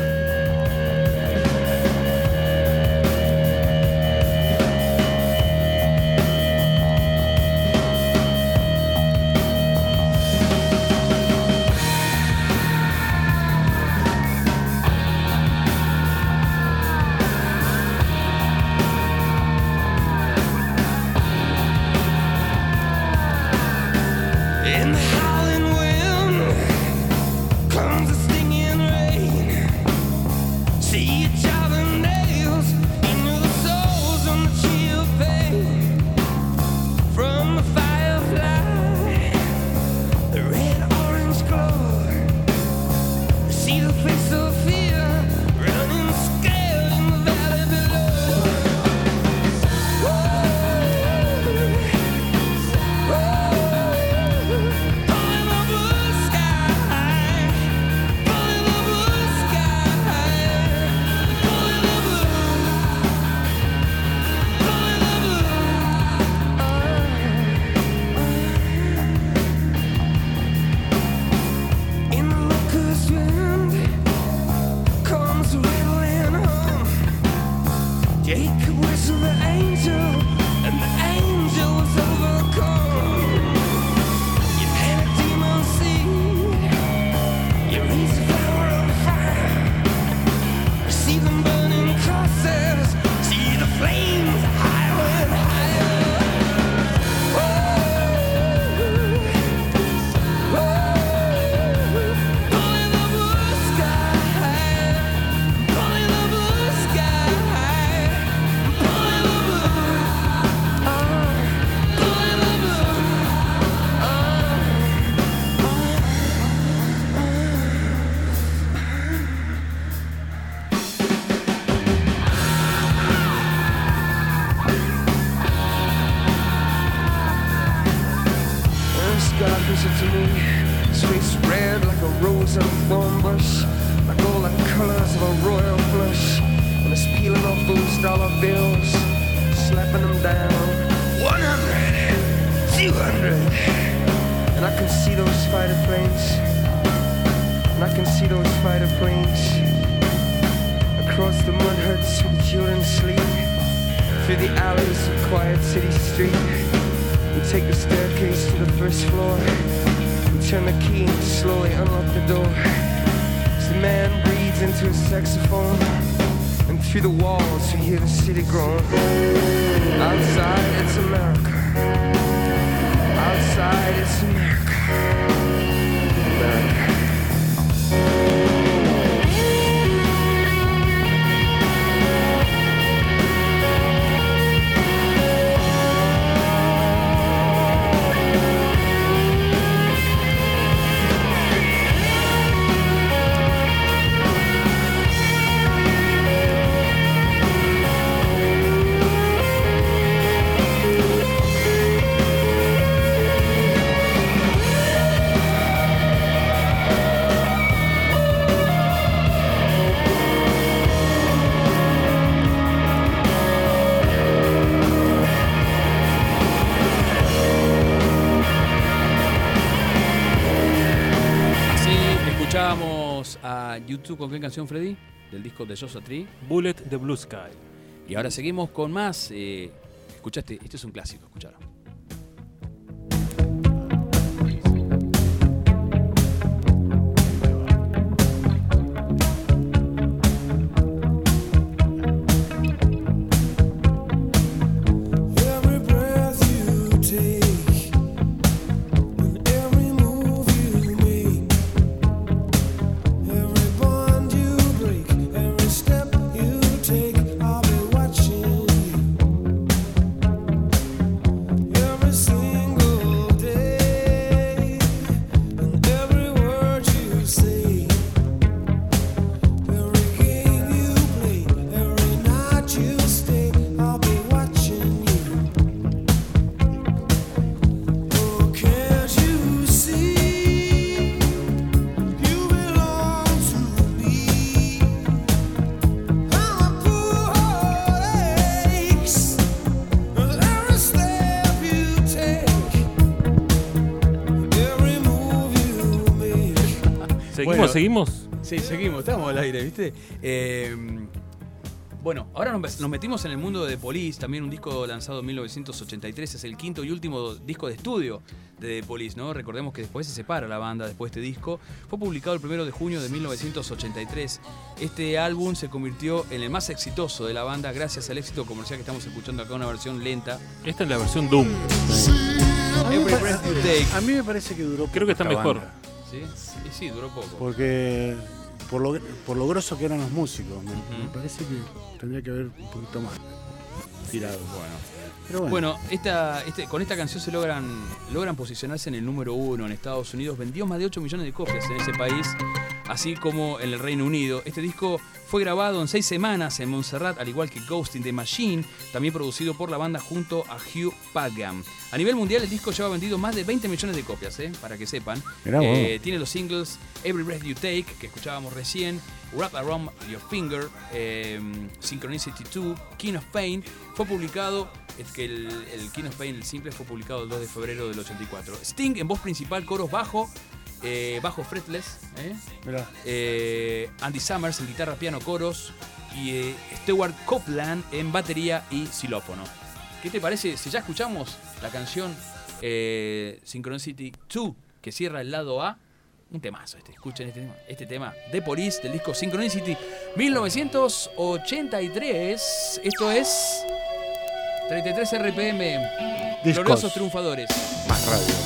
Con qué canción, Freddy? Del disco de Joshua Tree. Bullet de Blue Sky. Y ahora seguimos con más. Eh, escuchaste, este es un clásico, escuchalo. Seguimos. Sí, seguimos, estamos al aire, ¿viste? Eh, bueno, ahora nos, metimos en el mundo de The Police, también un disco lanzado en 1983, es el quinto y último disco de estudio de The Police, ¿no? Recordemos que después se separa la banda después de este disco. Fue publicado el primero de junio de 1983. Este álbum se convirtió en el más exitoso de la banda gracias al éxito comercial que estamos escuchando acá, una versión lenta. Esta es la versión Doom. A mí, me Every pare- breath you take. a mí me parece que duró Creo que está mejor. banda, ¿Sí? Y sí, duró poco. Porque por lo, por lo grosso que eran los músicos, me, parece que tendría que haber un poquito más tirado. Bueno. Pero bueno, Bueno, esta, este, con esta canción se logran, logran posicionarse en el número uno en Estados Unidos. Vendió más de 8 millones de copias en ese país, así como en el Reino Unido. Este disco fue grabado en seis semanas en Montserrat, al igual que Ghost in the Machine, también producido por la banda junto a Hugh Padgham. A nivel mundial, el disco lleva vendido más de 20 millones de copias, ¿eh? para que sepan. Eh, tiene los singles Every Breath You Take, que escuchábamos recién, Wrap Around Your Finger, eh, Synchronicity 2, King of Pain. Fue publicado, es que el, el King of Pain, el simple, fue publicado el 2 de febrero del 84. Sting en voz principal, coros bajo, eh, bajo fretless, ¿eh? Eh, Andy Summers en guitarra, piano, coros y eh, Stewart Copeland en batería y xilófono. ¿Qué te parece si ya escuchamos la canción eh, Synchronicity 2 que cierra el lado A? Un temazo este, escuchen este tema, este tema de Police del disco Synchronicity 1983. Esto es 33 RPM. Discos. Gloriosos triunfadores. más radio.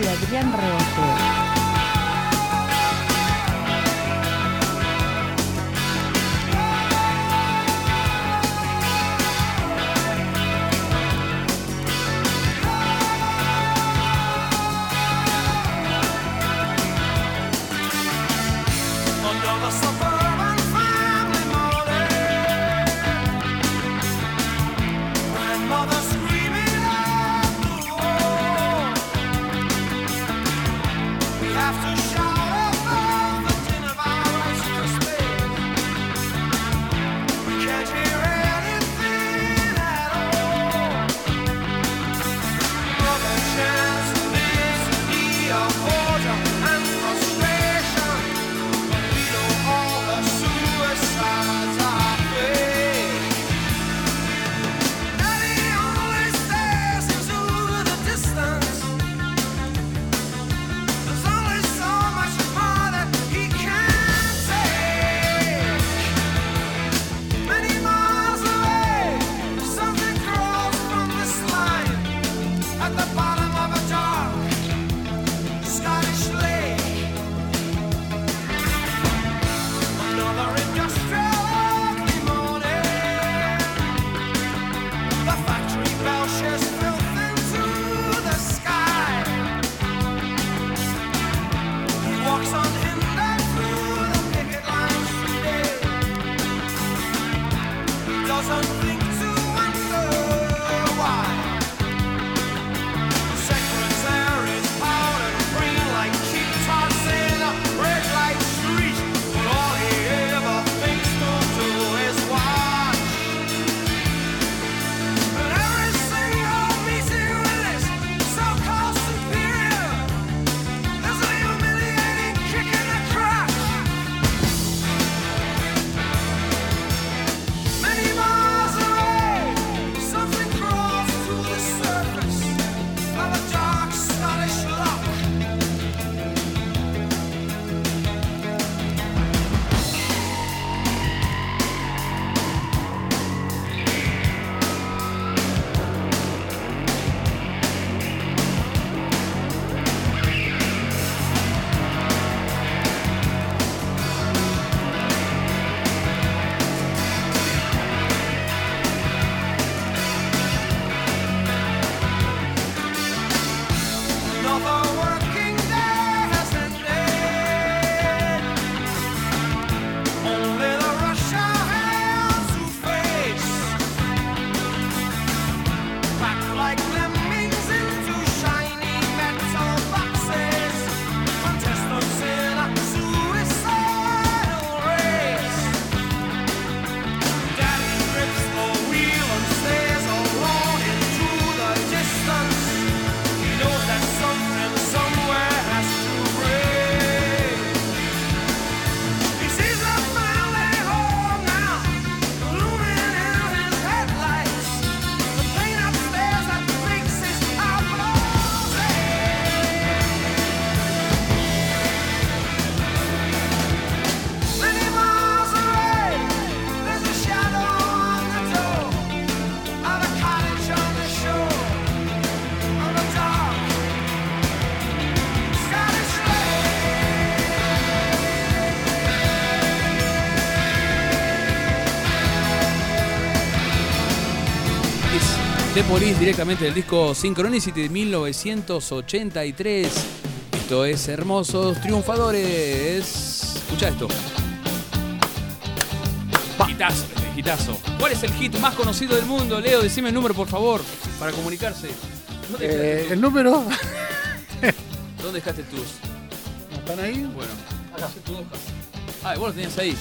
Es el día Police directamente del disco Synchronicity de 1983. Esto es Hermosos Triunfadores. Escucha esto. Hitazo, este, hitazo. ¿Cuál es el hit más conocido del mundo? Leo, decime el número, por favor, para comunicarse. ¿Dónde Eh, el número. ¿Dónde dejaste tus? ¿Están ahí? Bueno. Ah, vos lo tenías ahí.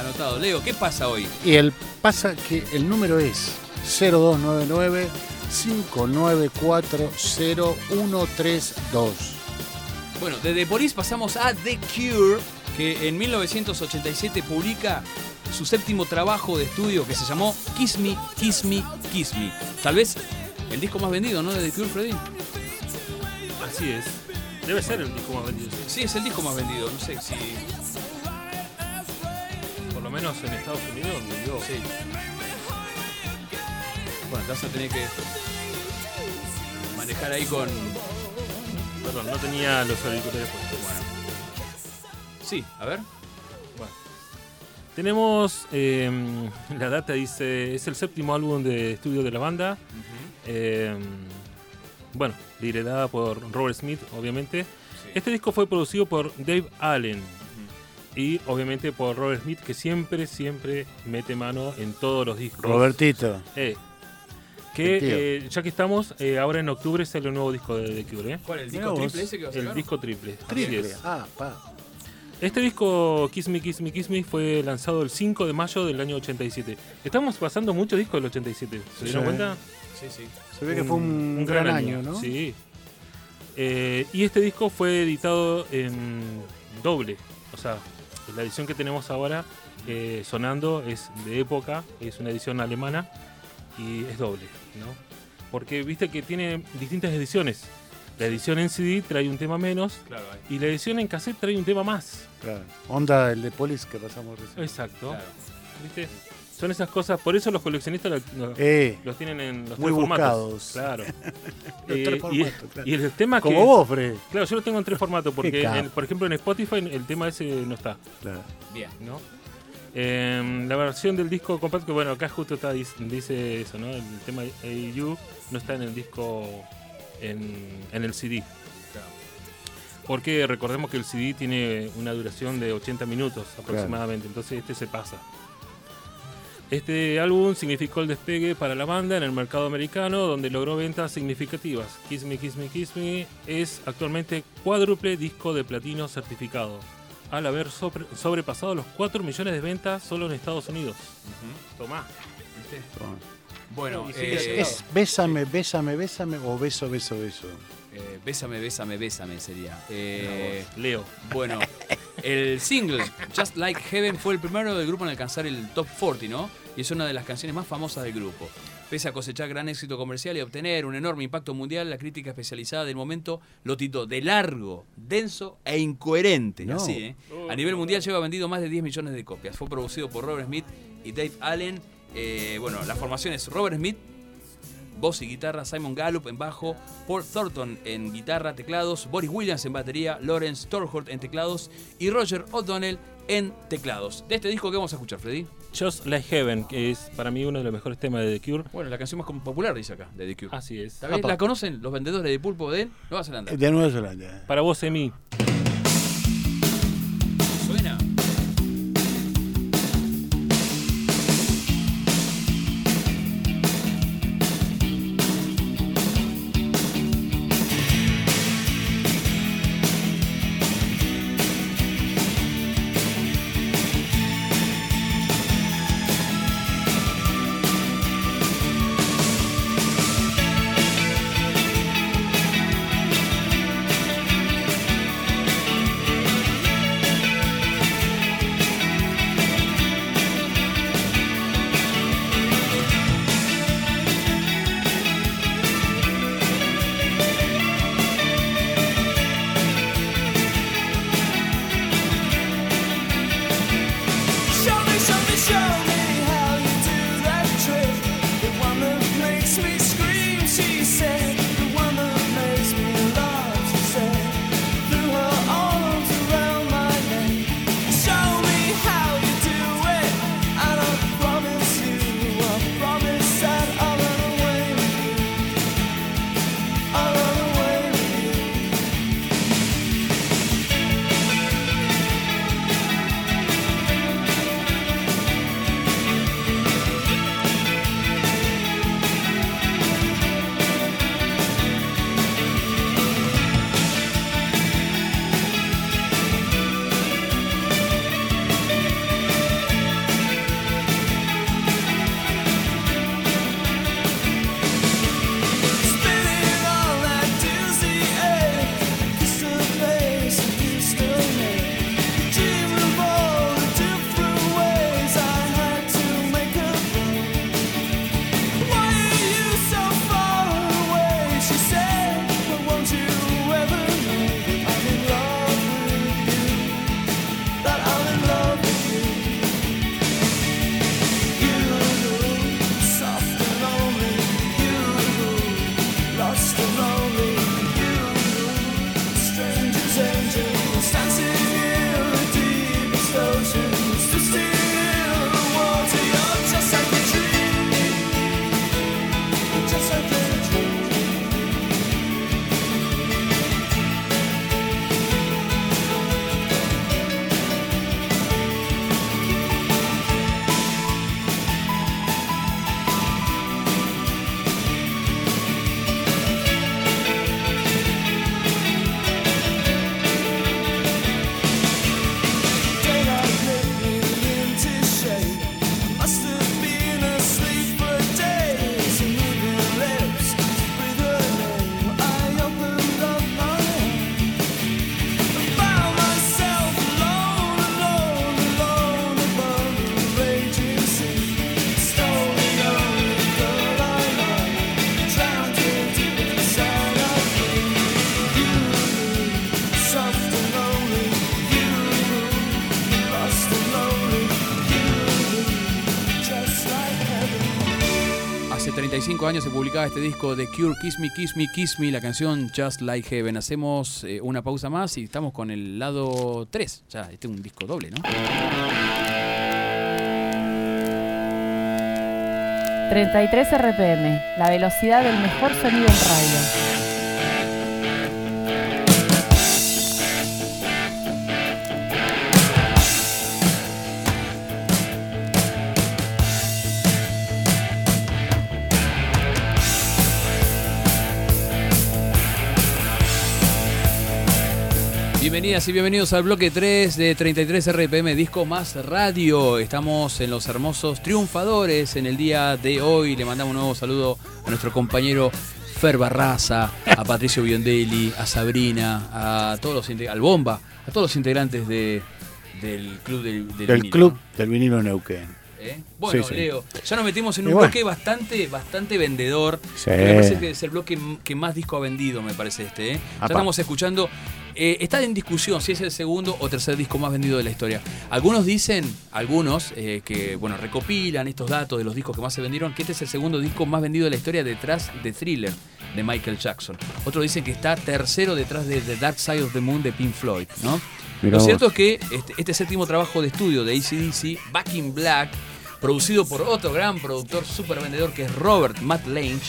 Anotado. Leo, ¿qué pasa hoy? Y el pasa que el número es 0299 594 0132. Bueno, de The Police pasamos a The Cure, que en 1987 publica su séptimo trabajo de estudio que se llamó Kiss Me, Kiss Me, Kiss Me. Tal vez el disco más vendido, ¿no? De The Cure, Freddy. Así es. Debe ser el disco más vendido, sí. Sí, es el disco más vendido. No sé si. Por lo menos en Estados Unidos vendió. Sí. Bueno, te vas a tener que manejar ahí con. Perdón, no tenía los auriculares puestos. Sí, a ver. Bueno. Tenemos eh, la data dice es el séptimo álbum de estudio de la banda. Eh, bueno, liderada por Robert Smith, obviamente. Este disco fue producido por Dave Allen y obviamente por Robert Smith, que siempre, siempre mete mano en todos los discos. Robertito. Eh, que eh, ya que estamos, eh, ahora en octubre sale el nuevo disco de The Cure. ¿eh? ¿Cuál? ¿El disco vos. triple ese que vas a El sacar? disco triple. Así Triple. es. Ah, pa. Este disco, Kiss Me, Kiss Me, Kiss Me, fue lanzado el 5 de mayo del año 87. Estamos pasando muchos discos del 87. ¿Se dieron Sí. cuenta? Sí, sí. Se ve que fue un, gran, año, ¿no? Sí. Eh, y este disco fue editado en doble. O sea, la edición que tenemos ahora eh, sonando es de época, es una edición alemana y es doble, ¿no? Porque viste que tiene distintas ediciones. La edición en CD trae un tema menos Claro, y la edición en cassette trae un tema más. Claro. Onda el de Polis que pasamos recién. Exacto. Claro. ¿Viste? Son esas cosas, por eso los coleccionistas lo- lo- Eh, los tienen en los Muy tres buscados. formatos. Claro. Los Eh, tres y, formatos, claro. y el tema como que. vos, Fred. Claro, yo lo tengo en tres formatos, porque, en- por ejemplo, en Spotify el tema ese no está, Claro. Bien. ¿no? Eh, la versión del disco compacto, que bueno, acá justo está, dice, eso, ¿no? El tema AU no está en el disco, en, en el CD. Porque recordemos que el CD tiene una duración de 80 minutos aproximadamente, entonces este se pasa. Este álbum significó el despegue para la banda en el mercado americano, donde logró ventas significativas. Kiss Me, Kiss Me, Kiss Me es actualmente cuádruple disco de platino certificado, al haber sobre- sobrepasado los 4 millones de ventas solo en Estados Unidos. Tomá. ¿Viste? Bueno, eh, Es bésame, bésame, bésame o beso, beso, beso. eh, Bésame, bésame, bésame sería. Eh, Leo. bueno, el single Just Like Heaven fue el primero del grupo en alcanzar el top 40, ¿no? Y es una de las canciones más famosas del grupo. Pese a cosechar gran éxito comercial y obtener un enorme impacto mundial, la crítica especializada del momento lo tituló de largo, denso e incoherente. No. Así, ¿eh? A nivel mundial lleva vendido más de 10 millones de copias. Fue producido por Robert Smith y Dave Allen. Eh, bueno, la formación es Robert Smith, voz y guitarra, Simon Gallup en bajo, Paul Thornton en guitarra, teclados, Boris Williams en batería, Lawrence Torholt en teclados y Roger O'Donnell en teclados. De este disco que vamos a escuchar, Freddy. Just Like Heaven, que es para mí uno de los mejores temas de The Cure. Bueno, la canción más popular dice acá, de The Cure. Así es. ¿Tal vez Apa. ¿La conocen los vendedores de pulpo de Nueva Zelanda? De Nueva Zelanda. Para vos, Emi. ¿Suena? Años se publicaba este disco de Cure, Kiss Me, Kiss Me, Kiss Me, la canción Just Like Heaven. Hacemos eh, una pausa más y estamos con el lado 3. Ya, este es un disco doble, ¿no? 33 RPM, la velocidad del mejor sonido en radio. Bienvenidas y bienvenidos al bloque 3 de 33 RPM Disco Más Radio. Estamos en los hermosos triunfadores en el día de hoy. Le mandamos un nuevo saludo a nuestro compañero Fer Barraza, a Patricio Biondelli, a Sabrina, a todos los al Bomba, a todos los integrantes de- del club del, del Del vinilo, club del vinilo Neuquén. ¿Eh? Bueno, Sí, sí. Leo, ya nos metimos en un bueno. bloque bastante, bastante vendedor. Sí. Me parece que es el bloque que más disco ha vendido, me parece este. ¿eh? Ya estamos escuchando. eh, está en discusión si es el segundo o tercer disco más vendido de la historia. Algunos dicen, algunos, que bueno, recopilan estos datos de los discos que más se vendieron, que este es el segundo disco más vendido de la historia detrás de Thriller de Michael Jackson. Otros dicen que está tercero detrás de The Dark Side of the Moon de Pink Floyd, ¿no? Mirá Lo cierto vos. es que este, este séptimo trabajo de estudio de ACDC, Back in Black, producido por otro gran productor super vendedor que es Robert Matt Lange,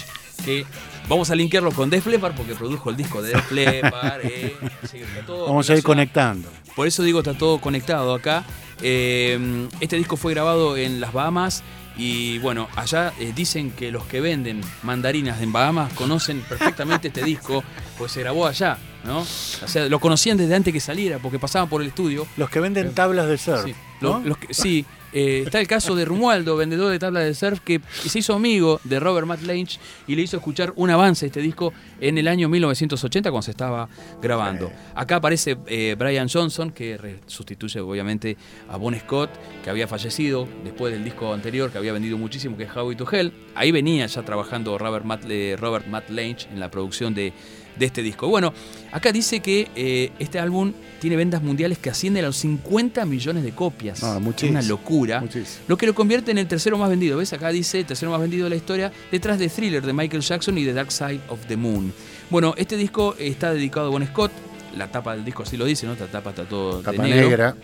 que vamos a linkearlo con Def Leppard porque produjo el disco de Def Leppard. eh, Vamos a ir conectando. Por eso digo, está todo conectado acá. Eh, este disco fue grabado en las Bahamas y bueno, allá eh, dicen que los que venden mandarinas en Bahamas conocen perfectamente este disco, pues se grabó allá, ¿no? O sea, lo conocían desde antes que saliera porque pasaban por el estudio. Los que venden tablas de surf. Sí, ¿no? lo- los que- sí, eh, está el caso de Rumualdo, vendedor de tabla de surf, que se hizo amigo de Robert Matt Lange y le hizo escuchar un avance de este disco en el año 1980 cuando se estaba grabando. Acá aparece eh, Brian Johnson, que sustituye obviamente a Bon Scott, que había fallecido después del disco anterior, que había vendido muchísimo, que es How to Hell. Ahí venía ya trabajando Robert Matt, eh, Robert Matt Lange en la producción de, de este disco. Bueno, acá dice que eh, este álbum tiene ventas mundiales que ascienden a los 50 millones de copias. No, es una locura. Muchísimo. Lo que lo convierte en el tercero más vendido. ¿Ves? Acá dice el tercero más vendido de la historia, detrás de Thriller de Michael Jackson y de Dark Side of the Moon. Bueno, este disco está dedicado a Bon Scott. La tapa del disco así lo dice, ¿no? La tapa está todo Tapa de negro. negra.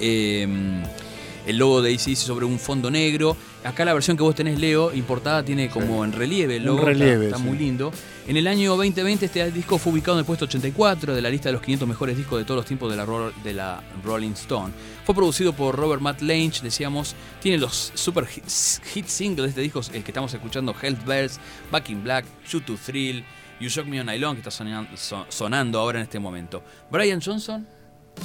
Eh, el logo de ACDC sobre un fondo negro. Acá la versión que vos tenés, Leo, importada, tiene como en relieve el logo. está- relieve, está sí. muy lindo. En el año 2020 este disco fue ubicado en el puesto 84 de la lista de los 500 mejores discos de todos los tiempos de la, Ro- de la Rolling Stone. Fue producido por Robert Matt Lange, decíamos. Tiene los super hits, hit singles de este disco, el que estamos escuchando, Health Bells, Back in Black, Shoot to Thrill, You Shock Me on Nylon, que está sonan- so- sonando ahora en este momento. Brian Johnson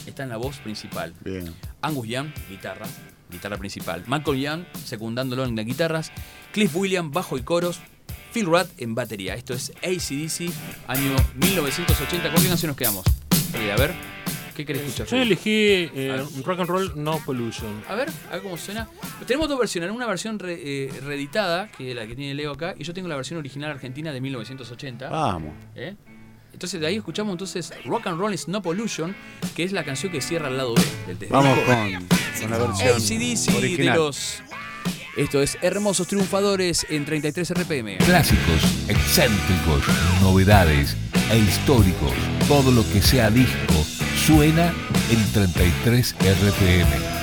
está en la voz principal. Bien. Angus Young, guitarra, guitarra principal. Malcolm Young, secundándolo en las guitarras. Cliff Williams, bajo y coros. Phil Rudd en batería. Esto es ACDC, año 1980. ¿Con qué canción nos quedamos? Fede, a ver, ¿qué querés escuchar? Yo elegí eh. Rock and Roll No Pollution. A ver, a ver cómo suena. Tenemos dos versiones, una versión re- eh, reeditada, que es la que tiene Leo acá, y yo tengo la versión original argentina de 1980. Vamos. ¿eh? Entonces de ahí escuchamos entonces Rock and Roll is No Pollution, que es la canción que cierra el lado B del. Vamos con, con la versión ACDC de original. los. Esto es Hermosos Triunfadores en 33 RPM. Clásicos, excéntricos, novedades e históricos. Todo lo que sea disco suena en 33 RPM.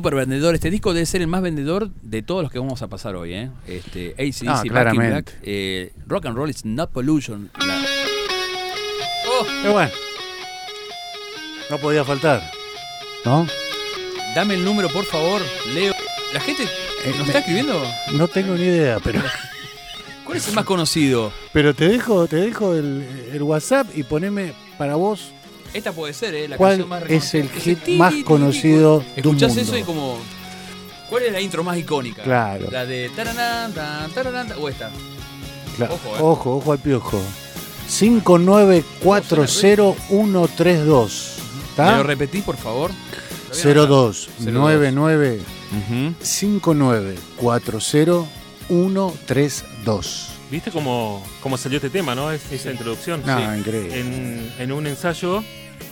Super vendedor. Este disco debe ser el más vendedor de todos los que vamos a pasar hoy, ¿eh? Este, AC/DC, Ah. Black, eh, Rock and Roll is not pollution. La- Oh, Pero bueno. No podía faltar. ¿No? dame el número, por favor, Leo. La gente Eh, nos está escribiendo. No tengo ni idea, pero. ¿Cuál es el más conocido? Pero te dejo, te dejo el, el WhatsApp y poneme para vos Esta puede ser, ¿eh? La cuál canción más es el hit más conocido de un Escuchás mundo. eso y como. ¿Cuál es la intro más icónica? Claro. La de taranán, tan, taranán, o esta. Claro. Ojo, eh. ojo, ojo al piojo. 5940132. ¿Me lo ¿Está? repetís, por favor? 02 02. 99 Ujú. 5940132. ¿Viste cómo, cómo salió este tema, no? Es- esa introducción. No, Sí. increíble. En, en un ensayo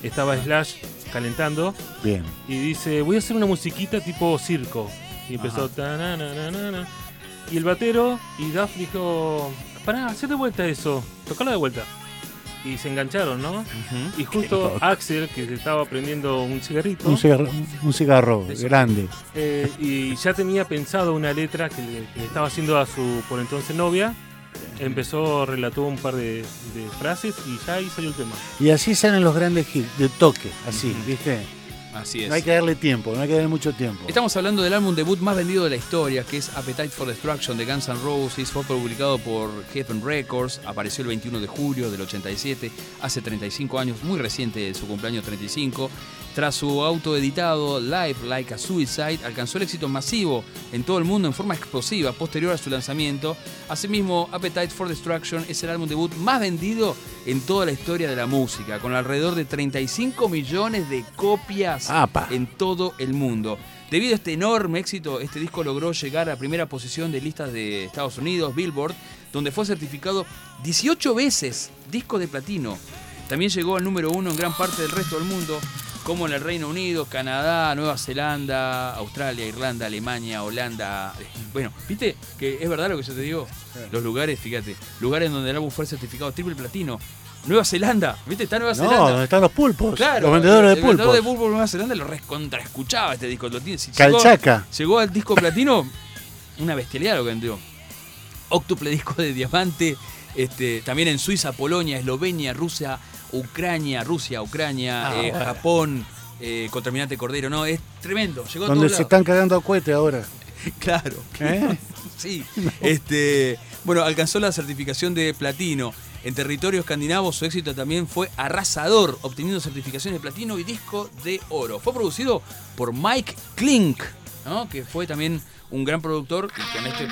estaba Slash calentando Bien. y dice, voy a hacer una musiquita tipo circo. Y empezó... "Ta-na-na-na-na-na". Y el batero y Duff dijo, pará, hacé de vuelta eso, tocalo de vuelta. Y se engancharon, ¿no? Y justo Axel, que se estaba prendiendo un cigarrito, Un cigarro, un cigarro grande. eh, y ya tenía pensado una letra que le, que le estaba haciendo a su por entonces novia, empezó, relató un par de, de frases y ya ahí salió el tema. Y así salen los grandes hits, de toque, así, ¿viste? Así es. No hay que darle tiempo, no hay que darle mucho tiempo. Estamos hablando del álbum debut más vendido de la historia, que es Appetite for Destruction de Guns N' Roses. Fue publicado por Heaven Records, apareció el 21 de julio del 87, hace 35 años, muy reciente su cumpleaños 35. Tras su autoeditado Life Like a Suicide, alcanzó el éxito masivo en todo el mundo en forma explosiva posterior a su lanzamiento. Asimismo, Appetite for Destruction es el álbum debut más vendido en toda la historia de la música, con alrededor de 35 millones de copias Apa. en todo el mundo. Debido a este enorme éxito, este disco logró llegar a primera posición de listas de Estados Unidos, Billboard, donde fue certificado 18 veces disco de platino. También llegó al número uno en gran parte del resto del mundo, como en el Reino Unido, Canadá, Nueva Zelanda, Australia, Irlanda, Alemania, Holanda. Bueno, ¿viste que es verdad lo que yo te digo? Los lugares, fíjate, lugares donde el álbum fue certificado triple platino. Nueva Zelanda, ¿viste? Está Nueva No, Zelanda. donde están los pulpos. Claro, los vendedores de el vendedor pulpos. de pulpos de Nueva Zelanda lo recontra escuchaba este disco. Lo tiene, si llegó- Calchaca. Llegó, al disco platino, una bestialidad lo que vendió. Octuple disco de diamante. Este, también en Suiza, Polonia, Eslovenia, Rusia, Ucrania, Rusia, Ucrania, Ah, eh, bueno. Japón, eh, Contaminante Cordero. No, es tremendo. Llegó a Donde se lados. están cagando a cohete ahora. Claro. ¿Eh? Sí. Este, bueno, alcanzó la certificación de platino. En territorio escandinavo su éxito también fue arrasador, obteniendo certificaciones de platino y disco de oro. Fue producido por Mike Klink, ¿no? que fue también un gran productor y que en este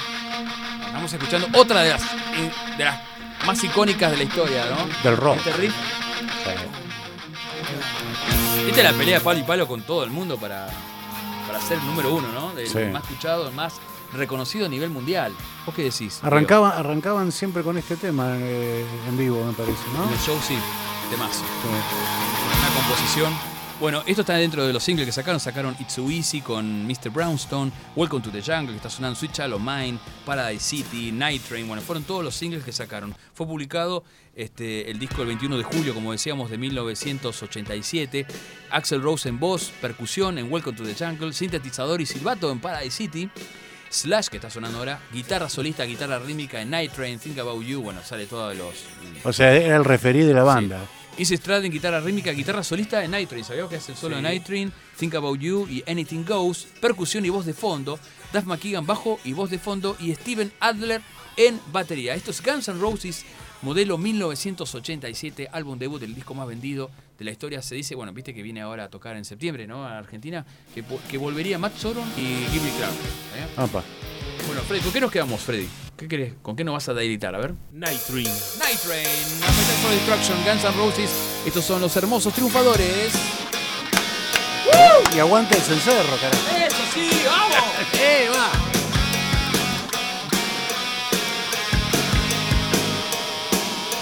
estamos escuchando otra de las, de las más icónicas de la historia, ¿no? Del rock. Este riff. Esta es la pelea palo y palo con todo el mundo para, para ser el número uno, ¿no? Del Sí. más escuchado, el más reconocido a nivel mundial. ¿Vos qué decís? Arrancaba, arrancaban siempre con este tema eh, en vivo, me parece? ¿no? En el show sí, más. Sí. Una composición. Bueno, esto está dentro de los singles que sacaron. Sacaron It's So Easy con Mr. Brownstone, Welcome to the Jungle, que está sonando Child of Mine, Paradise City, Night Train. Bueno, fueron todos los singles que sacaron. Fue publicado este, el disco el 21 de julio, como decíamos, de 1987. Axel Rose en voz, percusión en Welcome to the Jungle, sintetizador y silbato en Paradise City. Slash, que está sonando ahora, guitarra solista, guitarra rítmica en Night Train, Think About You, bueno, sale todos los... O sea, era el referí de la banda. Easy Stradlin, guitarra rítmica, guitarra solista en Night Train. ¿Sabías que hace el solo de Night Train? Think About You y Anything Goes. Percusión y voz de fondo. Duff McKagan bajo y voz de fondo. Y Steven Adler en batería. Esto es Guns N' Roses, modelo 1987, álbum debut, el disco más vendido de la historia. Se dice, bueno, viste que viene ahora a tocar en septiembre, ¿no? A Argentina. Que, volvería Matt Sorum y Gilby Clark. ¿eh? Bueno, Freddy, ¿con qué nos quedamos, Freddy? ¿Qué querés? ¿Con qué nos vas a deleitar? A ver. Night Dream. Night Train, Appetite for Destruction, Guns N' Roses. Estos son los hermosos triunfadores. Y aguanta el cencerro, carajo. ¡Eso sí! ¡Vamos! ¡Eh, va!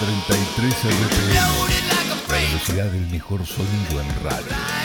...33 RPM... velocidad del mejor sonido en radio.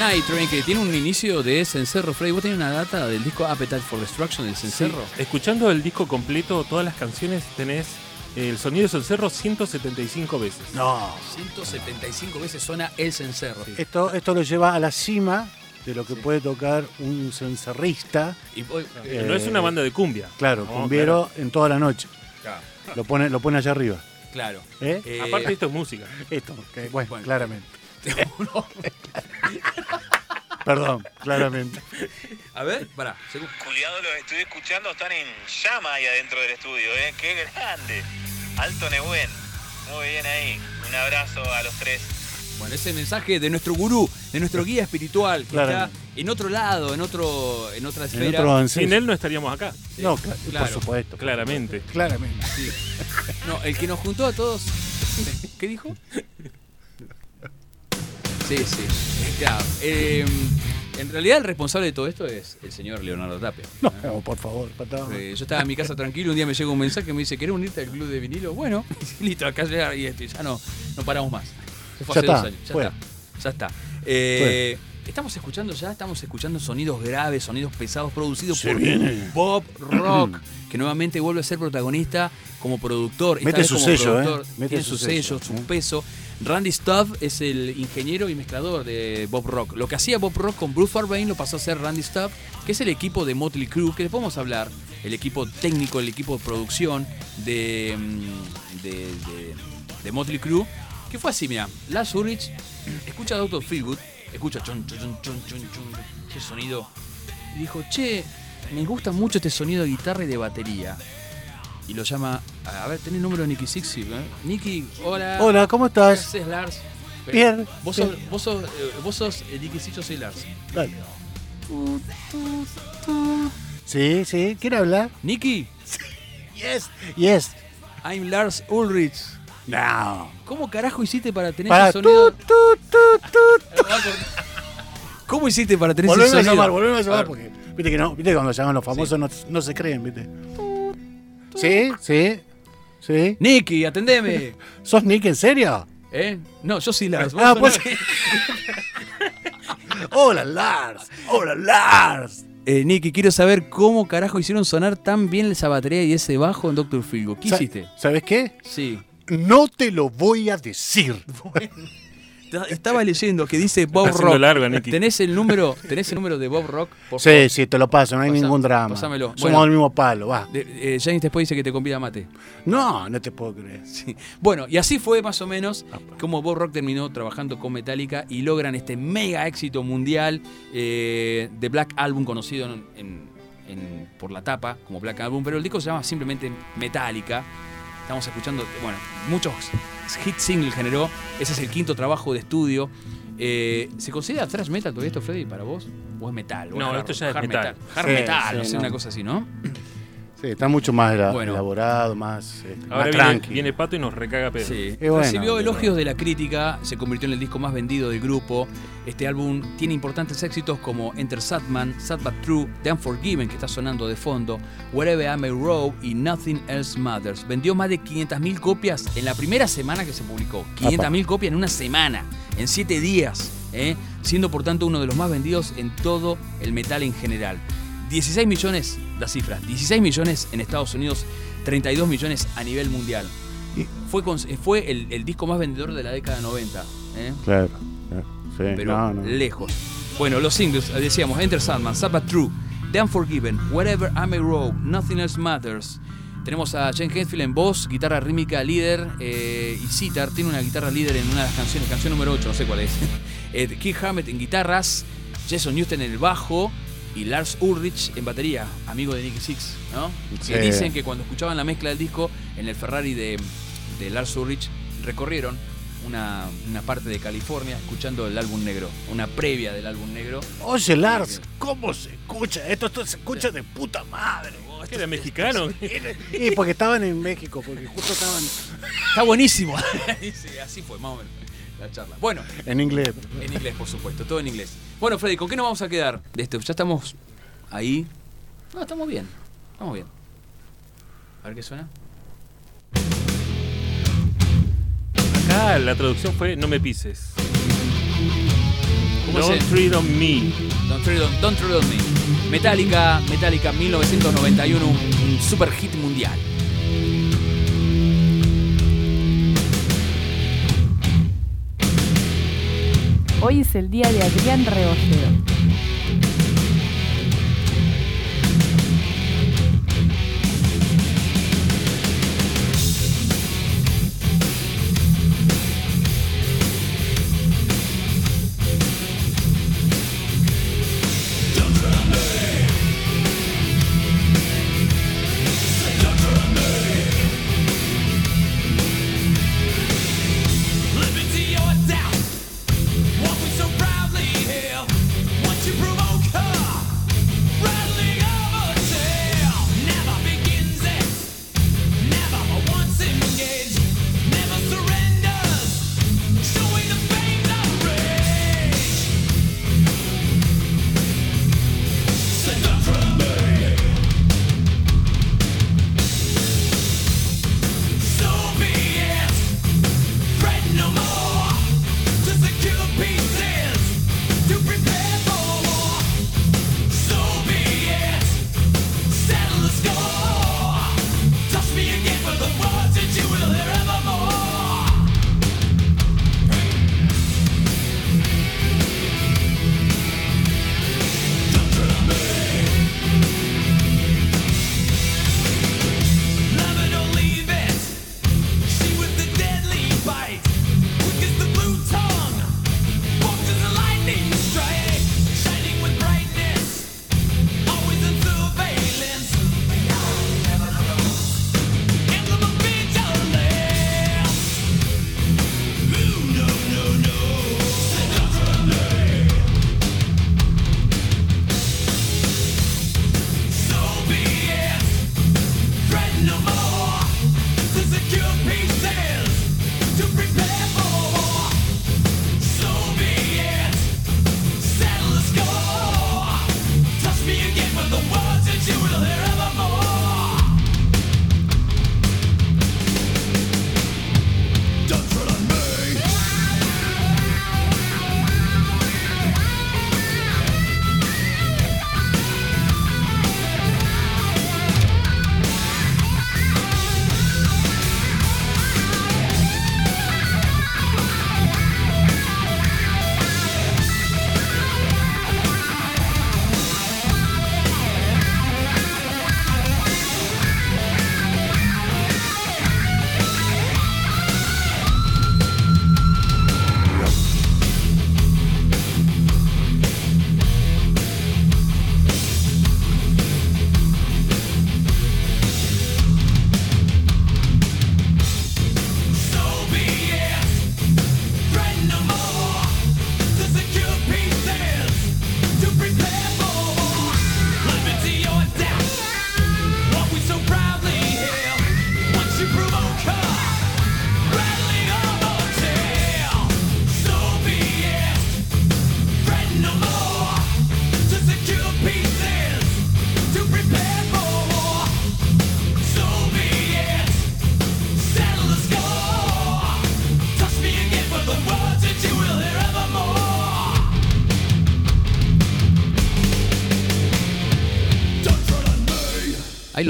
Night Train, que tiene un inicio de cencerro. Freddy, ¿vos tenés una data del disco Appetite for Destruction del cencerro? Escuchando el disco completo, todas las canciones, tenés el sonido de cencerro 175 veces. No. 175 veces suena el cencerro. Esto, esto lo lleva a la cima de lo que puede tocar un cencerrista, Y Eh, no es una banda de cumbia. claro, No, cumbiero en toda la noche. Claro. Lo pone, lo pone allá arriba. Claro. ¿eh? Eh, Aparte, esto es música. Esto, bueno. claramente. no. Perdón, claramente. A ver, pará. segu- Culiado, los estoy escuchando, están en llama ahí adentro del estudio, ¿eh? ¡Qué grande! Alto Nehuen, muy bien ahí. Un abrazo a los tres. Bueno, ese mensaje de nuestro gurú, de nuestro guía espiritual, que Claro. está en otro lado, en otro, en otra En esfera. otro Sin él no estaríamos acá, No, cla- Claro. por supuesto. claramente. Claramente. Sí. No, el que nos juntó a todos. ¿Qué dijo? Sí, sí. Claro. eh, en realidad el responsable de todo esto es el señor Leonardo Tapia. No, no, por favor, patado. Eh, yo estaba en mi casa tranquilo, un día me llega un mensaje que me dice, ¿querés unirte al club de vinilo? Bueno, listo, acá llega y este, ya no, no paramos más. Eso fue Ya hace está, dos años. Ya fue. está. Ya está. Eh, estamos escuchando ya, estamos escuchando sonidos graves, sonidos pesados producidos Se por viene. Bob Rock, que nuevamente vuelve a ser protagonista como productor. Mete su como sello, productor. ¿eh? Mete Tiene su sello, sello, su peso. Randy Stubb es el ingeniero y mezclador de Bob Rock. Lo que hacía Bob Rock con Bruce Fairbairn lo pasó a ser Randy Stubb, que es el equipo de Motley Crue, que les podemos hablar, el equipo técnico, el equipo de producción de, mm, de, Motley Crue, que fue así, mira, Lars Ulrich escucha Dr. Feelgood, escucha chon, chon, chon, chon, chon, ese sonido, y dijo, che, me gusta mucho este sonido de guitarra y de batería. Y lo llama, a ver, tenés el número de Nicky Sixi, ¿eh? Nicky, hola. Hola, ¿cómo ¿Qué estás? haces, Lars? Bien, Vos bien. sos, vos sos, eh, vos sos eh, Nicky Six, yo soy Lars. Dale. Sí, sí, ¿quiere hablar? Nicky, Yes. Yes. I'm Lars Ulrich. No. ¿Cómo carajo hiciste para tener Para ese sonido? tu, tu. ¿Cómo hiciste para tener ese Volvemos a sonido? llamar, volvemos a llamar porque viste que no, viste que cuando llaman los famosos no, no se creen, viste. Sí, sí, sí. Nicky, atendeme. ¿Sos Nick en serio? ¿Eh? No, yo soy Lars. vos Ah, sos pues-. Hola Lars, hola Lars. Eh, Nicky, quiero saber cómo carajo hicieron sonar tan bien esa batería y ese bajo en Doctor Figo. ¿Qué Sa- hiciste? ¿Sabes qué? Sí. No te lo voy a decir. Ta- Estaba leyendo que dice Bob Rock. largo. ¿Tenés el número, tenés el número de Bob Rock? Por Sí, sí, te lo paso, no hay Pasá- ningún drama. pasámelo. Somos Bueno. del mismo palo, va. De- eh, James después dice que te convida a mate. No, no te puedo creer. Sí. Bueno, y así fue más o menos como Bob Rock terminó trabajando con Metallica y logran este mega éxito mundial eh, de Black Album conocido en- en- en- por la tapa como Black Album, pero el disco se llama simplemente Metallica. Estamos escuchando, bueno, muchos hit singles generó. Ese es el quinto trabajo de estudio. Eh, ¿Se considera thrash metal todavía esto, Freddy, para vos? ¿O es metal? ¿O No, hard- esto ya es hard metal. Hard Sí, metal, sí, no sé, no. una cosa así, ¿no? Sí, está mucho más Bueno. elaborado, más, este, Ahora más viene, tranqui. viene Pato y nos recaga. Sí. Bueno, Recibió elogios de la crítica, se convirtió en el disco más vendido del grupo. Este álbum tiene importantes éxitos como Enter Sadman, Sad But True, The Unforgiven, que está sonando de fondo, Wherever I May Roam y Nothing Else Matters. Vendió más de 500.000 copias en la primera semana que se publicó. 500.000 copias en una semana, en 7 días, ¿eh? siendo por tanto uno de los más vendidos en todo el metal en general. 16 millones, la cifra, 16 millones en Estados Unidos, 32 millones a nivel mundial. Y- Fue, con- fue el, el disco más vendedor de la década 90, ¿eh? Claro, claro, sí, pero no, no. lejos. Bueno, los singles, decíamos, Enter Sandman, Sabbath True, The Unforgiven, Wherever I May Roam, Nothing Else Matters. Tenemos a Jane Hetfield en voz, guitarra rítmica líder eh, y Sitar tiene una guitarra líder en una de las canciones, canción número 8, no sé cuál es. eh, Keith Hammett en guitarras, Jason Newsted en el bajo y Lars Ulrich en batería, amigo de Nicky Six, ¿no? Sí. Que dicen que cuando escuchaban la mezcla del disco en el Ferrari de, de Lars Ulrich recorrieron una, una parte de California escuchando el álbum negro, una previa del álbum negro. Oye, Lars, ¿cómo se escucha? Esto, esto se escucha de puta madre. vos. ¿Que era mexicano? Y porque estaban en México, porque justo estaban Está buenísimo. Sí, así fue, más o menos, bueno. En inglés. En inglés, por supuesto, todo en inglés. Bueno, Freddy, ¿con qué nos vamos a quedar de esto? Ya estamos ahí. No, estamos bien. Estamos bien. A ver qué suena. Acá la traducción fue No me pises. ¿Cómo don't tread on me. Don't tread on, don't tread me. Metallica, Metallica 1991, un super hit mundial. Hoy es el día de Adrián Rebojero.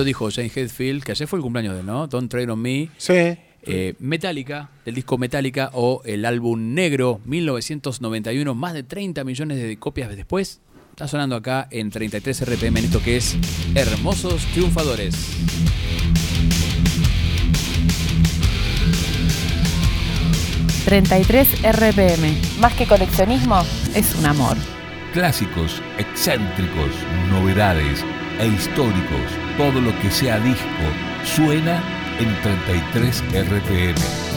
dijo James Hetfield, que ayer fue el cumpleaños de ¿no? Don't Train on Me. Sí. Eh, Metallica, del disco Metallica o el álbum Negro 1991, más de 30 millones de copias después. Está sonando acá en 33 RPM en esto que es Hermosos Triunfadores. ...33 RPM... ...más que coleccionismo... ...es un amor... ...clásicos, excéntricos, novedades e históricos. Todo lo que sea disco suena en 33 RPM.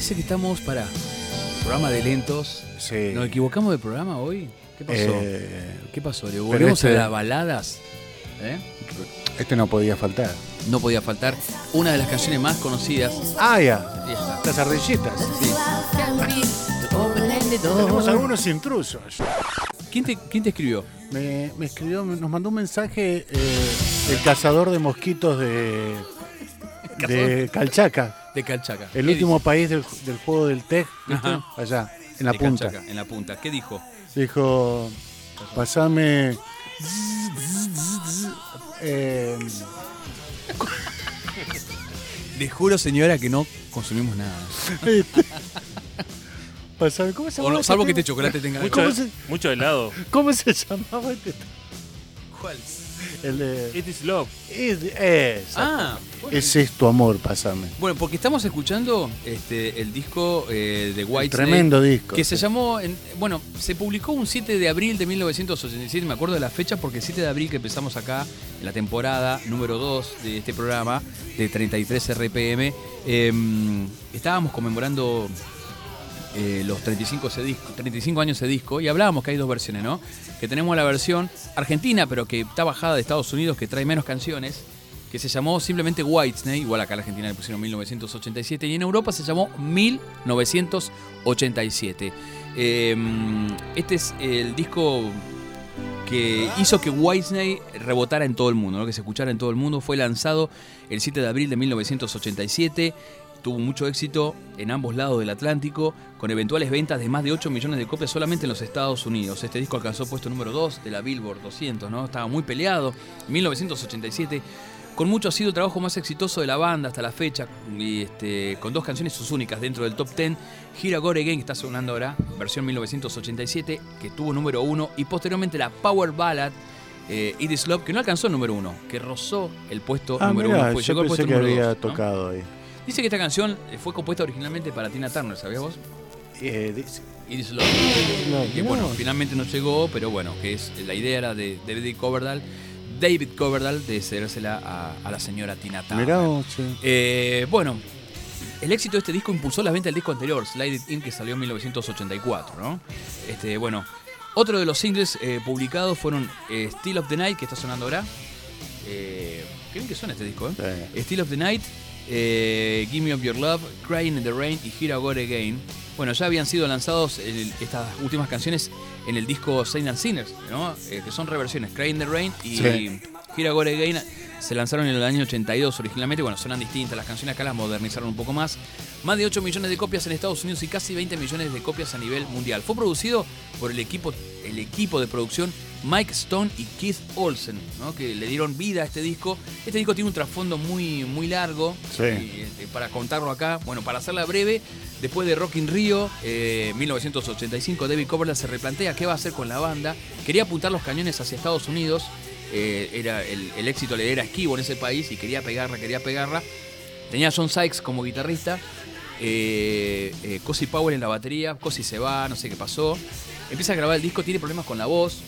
Parece que estamos para programa de lentos. Sí. ¿Nos equivocamos de programa hoy? ¿Qué pasó? Eh, ¿Qué pasó? ¿Le volvemos este- a las baladas? ¿Eh? este no podía faltar. No podía faltar una de las canciones más conocidas. Ah, ya. Está. Las ardillitas. Sí. Tenemos algunos intrusos. ¿Quién te, quién te escribió? Me, me escribió, nos mandó un mensaje eh, el cazador de mosquitos de, de Calchaca, De Calchaca. el ¿Qué último país del, del juego del. Ajá. allá, en dice? la De punta. Calchaca, en la punta. ¿Qué dijo? Dijo, pasame... eh, Le juro, señora, que no consumimos nada. pasame, ¿cómo se no, este salvo que este chocolate tenga Mucho, ¿Cómo se- mucho helado. ¿Cómo se llamaba este? ¿Cuál? El de... It is love. Es, es, Ah, es esto, amor, pasame. bueno, porque estamos escuchando este, el disco eh, de White Tremendo disco. Que se llamó, en- bueno, se publicó un 7 de abril de 1987, me acuerdo de la fecha porque el 7 de abril que empezamos acá en la temporada número 2 de este programa de 33 RPM, eh, estábamos conmemorando eh, los 35, ese disco, 35 años de disco y hablábamos que hay dos versiones, ¿no? Que tenemos la versión argentina, pero que está bajada de Estados Unidos, que trae menos canciones, que se llamó simplemente Whitesnake, igual acá en Argentina le pusieron 1987, y en Europa se llamó 1987. Eh, este es el disco que hizo que Whitesnake rebotara en todo el mundo, ¿no? que se escuchara en todo el mundo. Fue lanzado el 7 de abril de 1987. Tuvo mucho éxito en ambos lados del Atlántico, con eventuales ventas de más de 8 millones de copias solamente en los Estados Unidos. Este disco alcanzó puesto número 2 de la Billboard 200, ¿no? Estaba muy peleado. En 1987, con mucho ha sido el trabajo más exitoso de la banda hasta la fecha, y este, con dos canciones sus únicas dentro del top 10. Here I Go Again, que está sonando ahora, versión 1987, que tuvo número 1, y posteriormente la Power Ballad, eh, It Is Love, que no alcanzó el número 1, que rozó el puesto Ah, número mirá, 1. Pues yo llegó al pensé puesto que número había dos, ¿no? tocado ahí. Dice que esta canción eh, fue compuesta originalmente para Tina Turner, ¿sabías vos? Eh, dice- It Is Love. No, que no. bueno, finalmente no llegó, pero bueno, que es la idea era de David Coverdale, David Coverdale de cedérsela a, a la señora Tina Turner. Mirá. Eh, bueno, el éxito de este disco impulsó la venta del disco anterior, Slide It In, que salió en 1984, ¿no? Este, bueno, otro de los singles eh, publicados fueron eh, Still of the Night, que está sonando ahora. Eh, qué bien que suena este disco, ¿eh? Sí. Still of the Night, eh, Give Me Up Your Love, Crying in the Rain y Here I Go Again. Bueno, ya habían sido lanzados estas últimas canciones en el disco Saint and Sinners, ¿no? Eh, que son reversiones, Crying in the Rain y. Here I Go Again. Se lanzaron en el año 82 originalmente, bueno, suenan distintas las canciones acá, las modernizaron un poco más. Más de 8 millones de copias en Estados Unidos y casi 20 millones de copias a nivel mundial. Fue producido por el equipo, el equipo de producción Mike Stone y Keith Olsen, ¿no? que le dieron vida a este disco. Este disco tiene un trasfondo muy, muy largo. Sí. Y, eh, para contarlo acá, bueno, para hacerla breve, después de Rock in Rio, eh, 1985, David Coverdale se replantea qué va a hacer con la banda. Quería apuntar los cañones hacia Estados Unidos. Eh, era el, el éxito le era esquivo en ese país y quería pegarla, quería pegarla. Tenía a John Sykes como guitarrista. Eh, eh, Cosi Power en la batería. Cosi se va, no sé qué pasó. Empieza a grabar el disco, tiene problemas con la voz.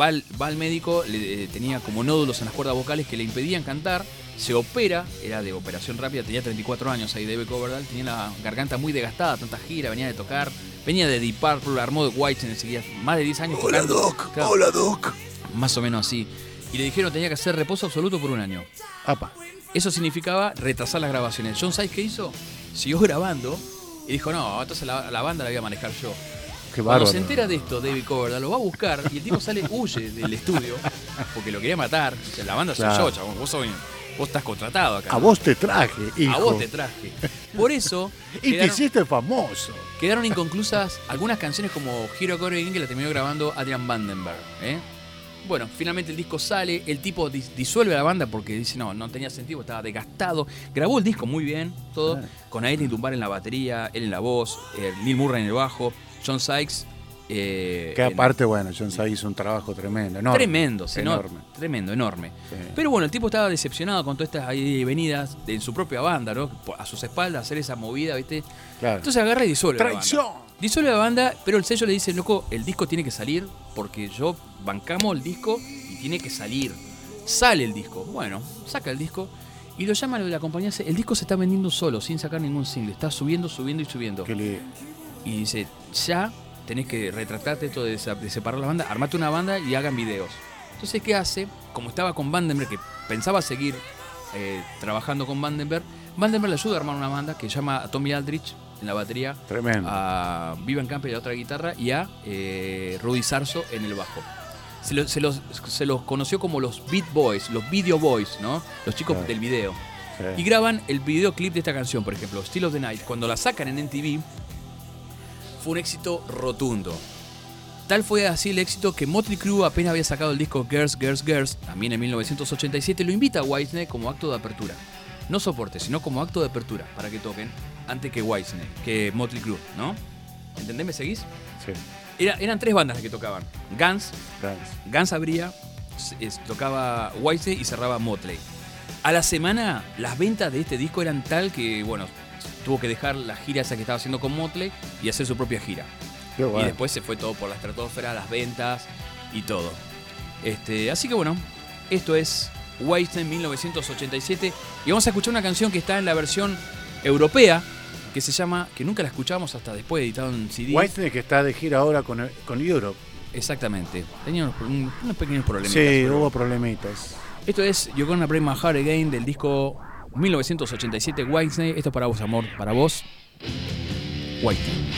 Va al, va al médico, le, eh, tenía como nódulos en las cuerdas vocales que le impedían cantar. Se opera, era de operación rápida, tenía 34 años ahí David Coverdale. Tenía la garganta muy desgastada, tanta gira, venía de tocar. Venía de Deep Purple, armó de White enseguida, más de 10 años Hola, tocando. Doc. Claro, Hola, Doc. Más o menos así. Y le dijeron que tenía que hacer reposo absoluto por un año. Apa. Eso significaba retrasar las grabaciones. John Sykes, ¿qué hizo? Siguió grabando y dijo, no, entonces la, la banda la voy a manejar yo. Qué Cuando se entera de esto, David Coverdale lo va a buscar y el tipo sale, huye del estudio porque lo quería matar. O sea, la banda soy Claro. yo, chabón. Vos, soy- vos estás contratado acá. A vos te traje, hijo. A vos te traje. Por eso Y te quedaron, hiciste famoso. quedaron inconclusas algunas canciones como Hero Core que la terminó grabando Adrian Vandenberg. ¿eh? Bueno, finalmente el disco sale, el tipo dis- disuelve a la banda porque dice no, no tenía sentido, estaba desgastado. Grabó el disco muy bien, todo, Claro. con Aileen Dunbar en la batería, él en la voz, eh, Neil Murray en el bajo, John Sykes. eh, Que en- aparte, bueno, John Say hizo un trabajo tremendo, enorme. Tremendo, enorme. tremendo, enorme. Sí. Pero bueno, el tipo estaba decepcionado con todas estas venidas de- en su propia banda, ¿no? A sus espaldas, hacer esa movida, ¿viste? Claro. Entonces agarra y disuelve. la ¡Traición! banda. Disuelve la banda, pero el sello le dice, loco, el disco tiene que salir porque yo bancamos el disco y tiene que salir. Sale el disco. Bueno, saca el disco Y lo llama la compañía, el disco se está vendiendo solo, sin sacar ningún single. Está subiendo, subiendo y subiendo. Le- Y dice, ya tenés que retratarte esto de, de separar la banda, armate una banda y hagan videos. Entonces, ¿qué hace? Como estaba con Vandenberg, que pensaba seguir eh, trabajando con Vandenberg, Vandenberg le ayuda a armar una banda que llama a Tommy Aldrich en la batería, Tremendo. a Vivian Camper en la otra guitarra y a eh, Rudy Sarso en el bajo. Se, lo- se los, se los conoció como los Beat Boys, los Video Boys, ¿no? Los chicos del video. Sí. Y graban el videoclip de esta canción, por ejemplo, Still of the Night. Cuando la sacan en MTV, fue un éxito rotundo. Tal fue así el éxito que Motley Crue apenas había sacado el disco Girls, Girls, Girls, también en 1987, lo invita a Whitesnake como acto de apertura. No soporte, sino como acto de apertura, para que toquen, antes que Whitesnake, que Motley Crue, ¿no? ¿Entendés? ¿Me seguís? Sí. Era- eran tres bandas las que tocaban. Guns, Gracias. Guns abría, es- tocaba Whitesnake y cerraba Motley. A la semana, las ventas de este disco eran tal que, bueno, tuvo que dejar la gira esa que estaba haciendo con Motley y hacer su propia gira. Bueno. Y después se fue todo por la estratosfera, las ventas y todo. Este, así que bueno, esto es Whitesnake 1987 y vamos a escuchar una canción que está en la versión europea que se llama, que nunca la escuchamos hasta después editado en CD. Whitesnake que está de gira ahora con, con Europe. Exactamente. Tenía unos, un- unos pequeños problemas. Sí, hubo problemitas. Esto es You're Gonna Break My Heart Again del disco 1987 Whitesnake. Esto es para vos, amor, para vos. Whitesnake.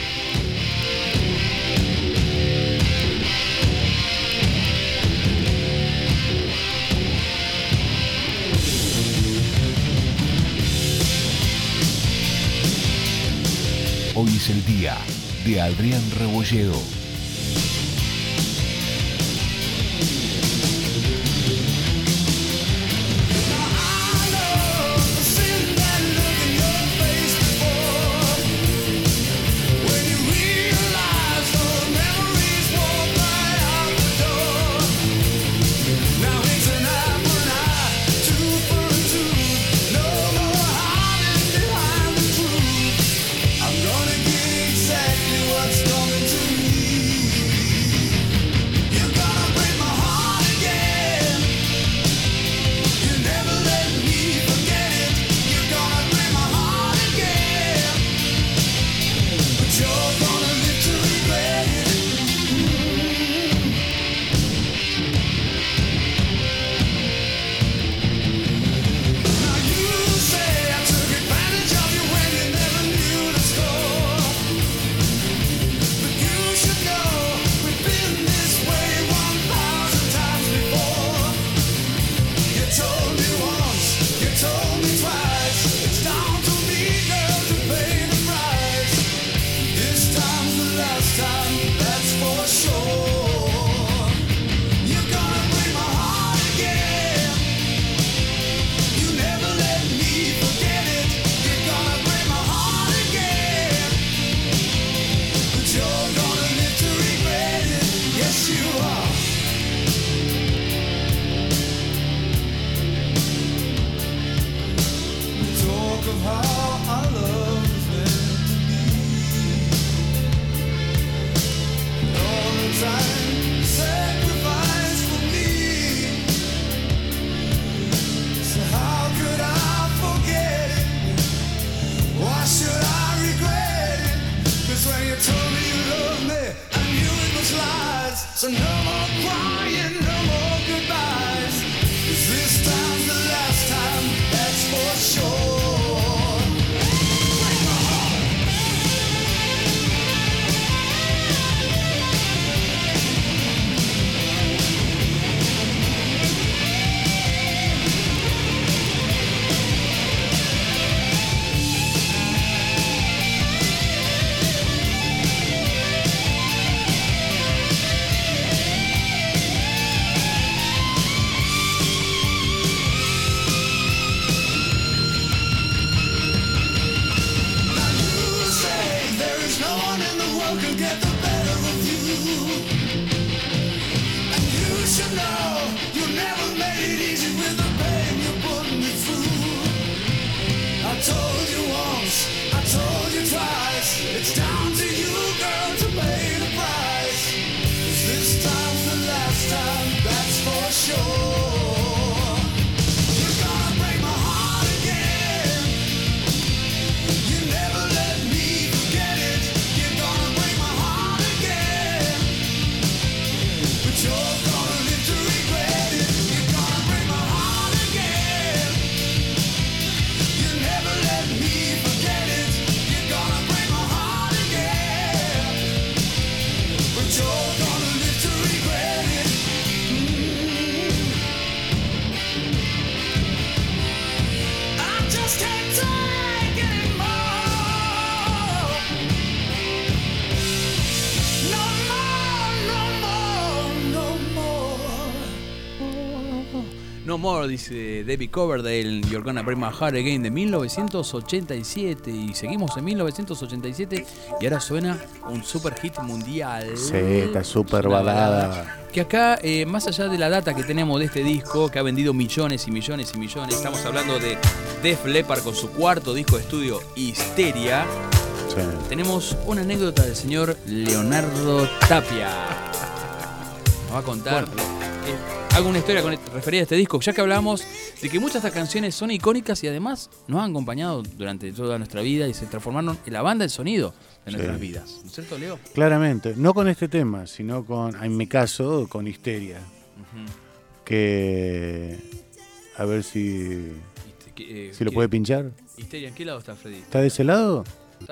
Hoy es el día de Adrián Rebolledo. More, dice David Coverdale, You're Gonna Break My Heart Again de 1987. Y seguimos en 1987 y ahora suena un super hit mundial. Sí, está súper Una balada. Que acá, eh, más allá de la data que tenemos de este disco, que ha vendido millones y millones y millones, estamos hablando de Def Leppard con su cuarto disco de estudio, Histeria. Sí. Tenemos una anécdota del señor Leonardo Tapia. Nos va a contar eh, alguna historia con, referida a este disco, ya que hablamos de que muchas de estas canciones son icónicas y además nos han acompañado durante toda nuestra vida y se transformaron en la banda del sonido de Sí. nuestras vidas. ¿No es cierto, Leo? Claramente, no con este tema, sino con, en mi caso, con Histeria. Que. A ver si. Eh, Si lo puede pinchar. Histeria, ¿en qué lado está Freddy? ¿Está de ese lado?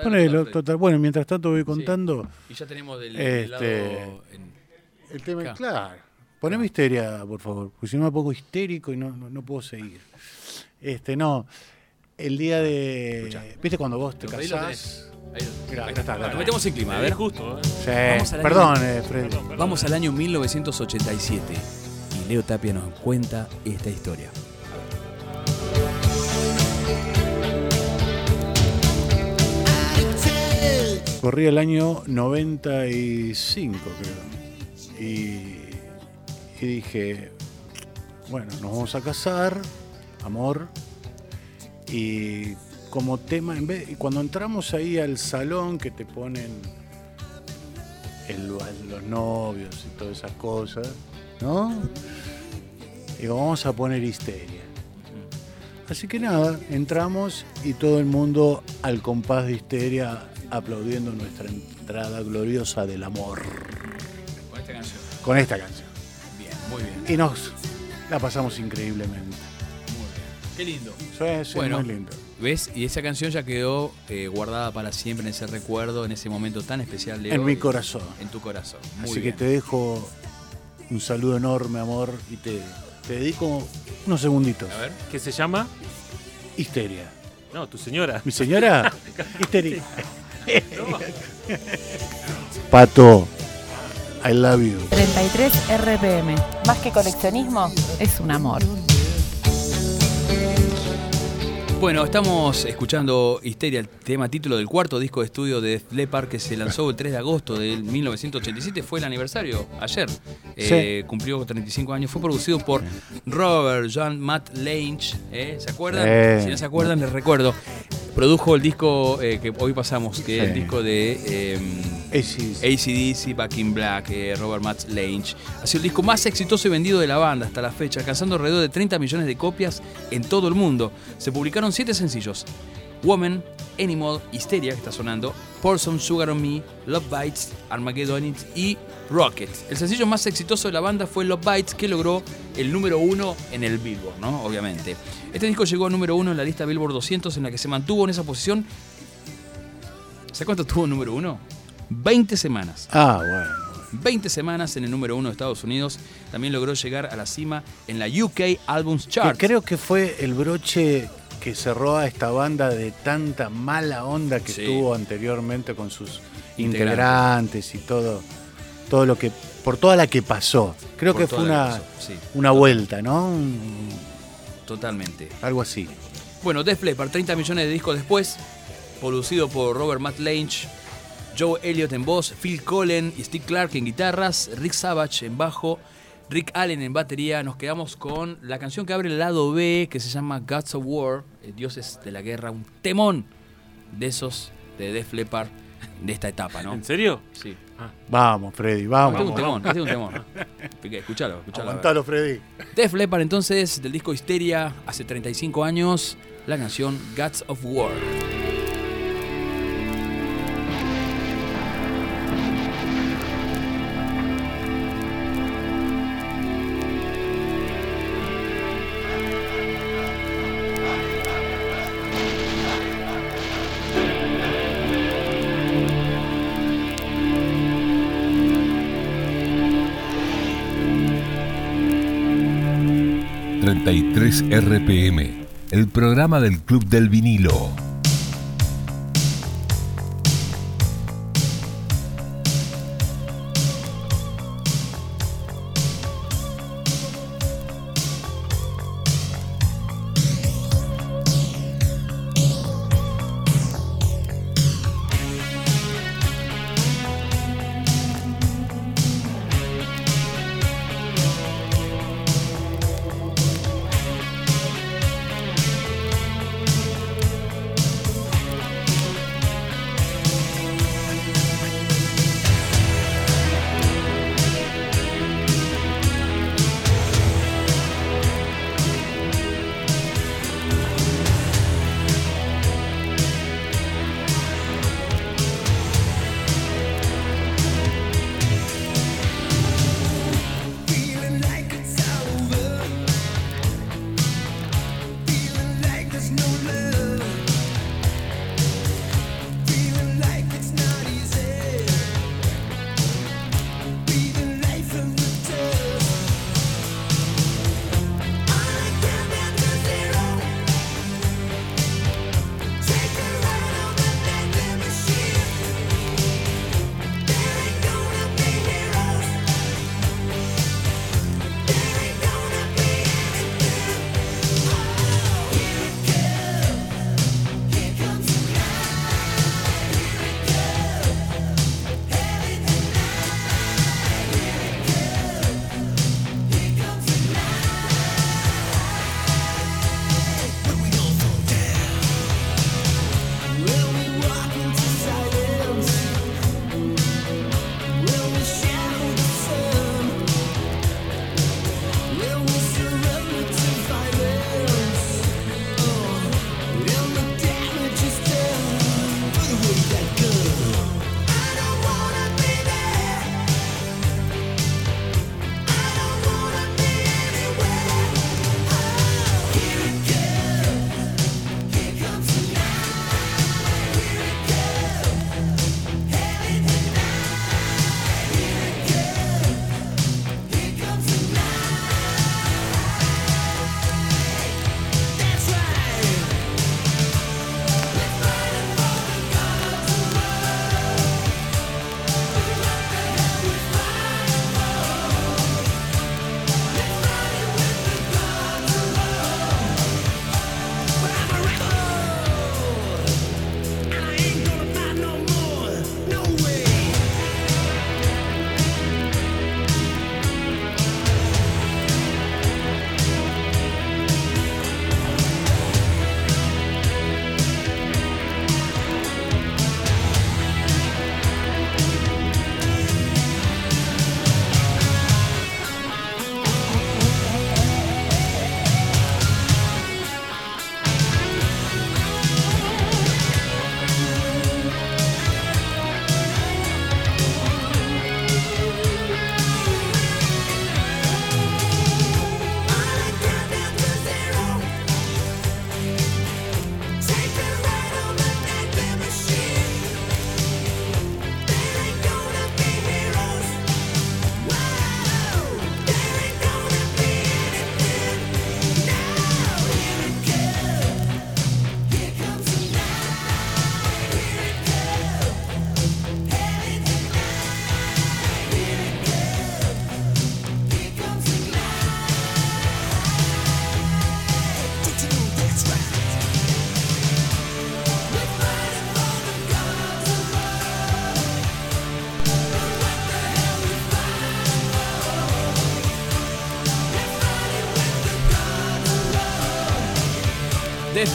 Ponelo, lado, total. Bueno, mientras tanto voy contando. Y ya tenemos del, del lado. Este, en- El tema, Acá. claro. Poneme histeria, por favor, porque si no me pongo histérico y no, no, no puedo seguir. Este, no. El día de. Escucha. ¿Viste cuando vos te Pero ahí lo casás? Ahí lo- ahí está, Nos metemos en clima, a ver. justo, ¿eh? Sí, Vamos al perdón, año- eh, Freddy. Perdón, perdón. Vamos al año 1987 y Leo Tapia nos cuenta esta historia. Corría el año 95, creo. Y, y dije, bueno, nos vamos a casar, amor. Y como tema, en vez, y cuando entramos ahí al salón que te ponen el- los novios y todas esas cosas, ¿no? Digo, vamos a poner histeria. Así que nada, entramos y todo el mundo al compás de histeria aplaudiendo nuestra entrada gloriosa del amor Con esta canción. con esta canción. Muy bien. Y nos la pasamos increíblemente. Muy bien. Qué lindo. Sí, sí, Bueno. muy lindo. ¿Ves? Y esa canción ya quedó eh, guardada para siempre en ese recuerdo, en ese momento tan especial, Leo. En mi corazón. En tu corazón. Muy Así bien. que te dejo un saludo enorme, amor, y te, te dedico unos segunditos. A ver. ¿Qué se llama? Histeria. No, tu señora. Mi señora, histeria. Pato, I love you. 33 RPM. Más que coleccionismo, es un amor. Bueno, estamos escuchando Histeria, el tema título del cuarto disco de estudio de Leppard que se lanzó el 3 de agosto de 1987. Fue el aniversario ayer. Eh, Cumplió 35 años. Fue producido por Robert John Matt Lange. ¿eh? ¿Se acuerdan? Sí. Si no se acuerdan, les recuerdo. Produjo el disco eh, que hoy pasamos, que es el Sí. disco de. ACDC. Back in Black, eh, Robert Matt Lange. Ha sido el disco más exitoso y vendido de la banda hasta la fecha, alcanzando alrededor de 30 millones de copias en todo el mundo. Se publicaron 7 sencillos. Woman, Animal, Hysteria, que está sonando, Pour Some Sugar on Me, Love Bites, Armageddon y Rocket. El sencillo más exitoso de la banda fue Love Bites, que logró el número uno en el Billboard, ¿no? Obviamente. Este disco llegó al número uno en la lista Billboard 200, en la que se mantuvo en esa posición. ¿Sabes cuánto tuvo número uno? 20 semanas. Ah, bueno. 20 semanas en el número uno de Estados Unidos. También logró llegar a la cima en la UK Albums Que Chart. creo que fue el broche que cerró a esta banda de tanta mala onda que Sí. tuvo anteriormente con sus Integrantes. integrantes y todo, todo lo que, por toda la que pasó. Creo Por que fue una, que sí. una vuelta, ¿no? Totalmente. algo así. Bueno, Def Leppard, 30 millones de discos después, producido por Robert Matt Lange, Joe Elliott en voz, Phil Collen y Steve Clark en guitarras, Rick Savage en bajo, Rick Allen en batería. Nos quedamos con la canción que abre el lado B, que se llama Gods of War, eh, Dioses de la Guerra, un temón de esos de Def Leppard de esta etapa, ¿no? ¿En serio? Sí. Vamos, Freddy, Este es vamos. un temón, este es un temón. Escuchalo, escuchalo. Aguantalo, Freddy. Def Leppard entonces, del disco Histeria, hace 35 años, la canción Gods of War. RPM, el programa del Club del Vinilo.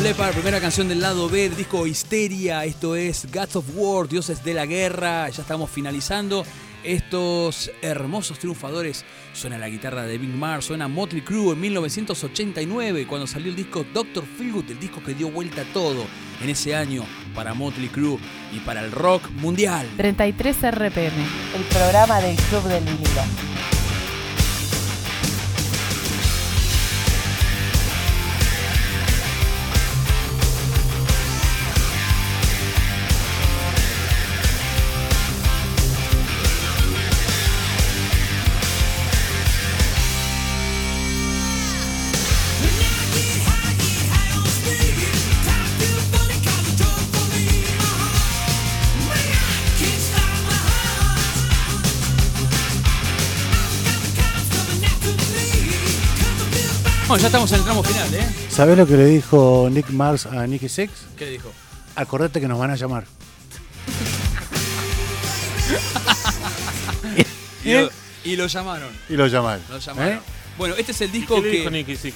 Leppard, primera canción del lado B del disco Histeria. Esto es Gods of War, Dioses de la Guerra. Ya estamos finalizando. Estos hermosos triunfadores. Suena la guitarra de Big Mar, suena Motley Crue en 1989, cuando salió el disco Doctor Feelgood, el disco que dio vuelta a todo en ese año para Motley Crue y para el rock mundial. 33 RPM, el programa del Club del Vinilo. Ya estamos en el tramo final, ¿eh? ¿Sabés lo que le dijo Nick Mars a Nicky Six? ¿Qué dijo? Acordate que nos van a llamar. Y lo, y lo llamaron. Y lo llamaron. Lo llamaron. ¿Eh? Bueno, este es el ¿Y disco qué le que. dijo Nicky Six?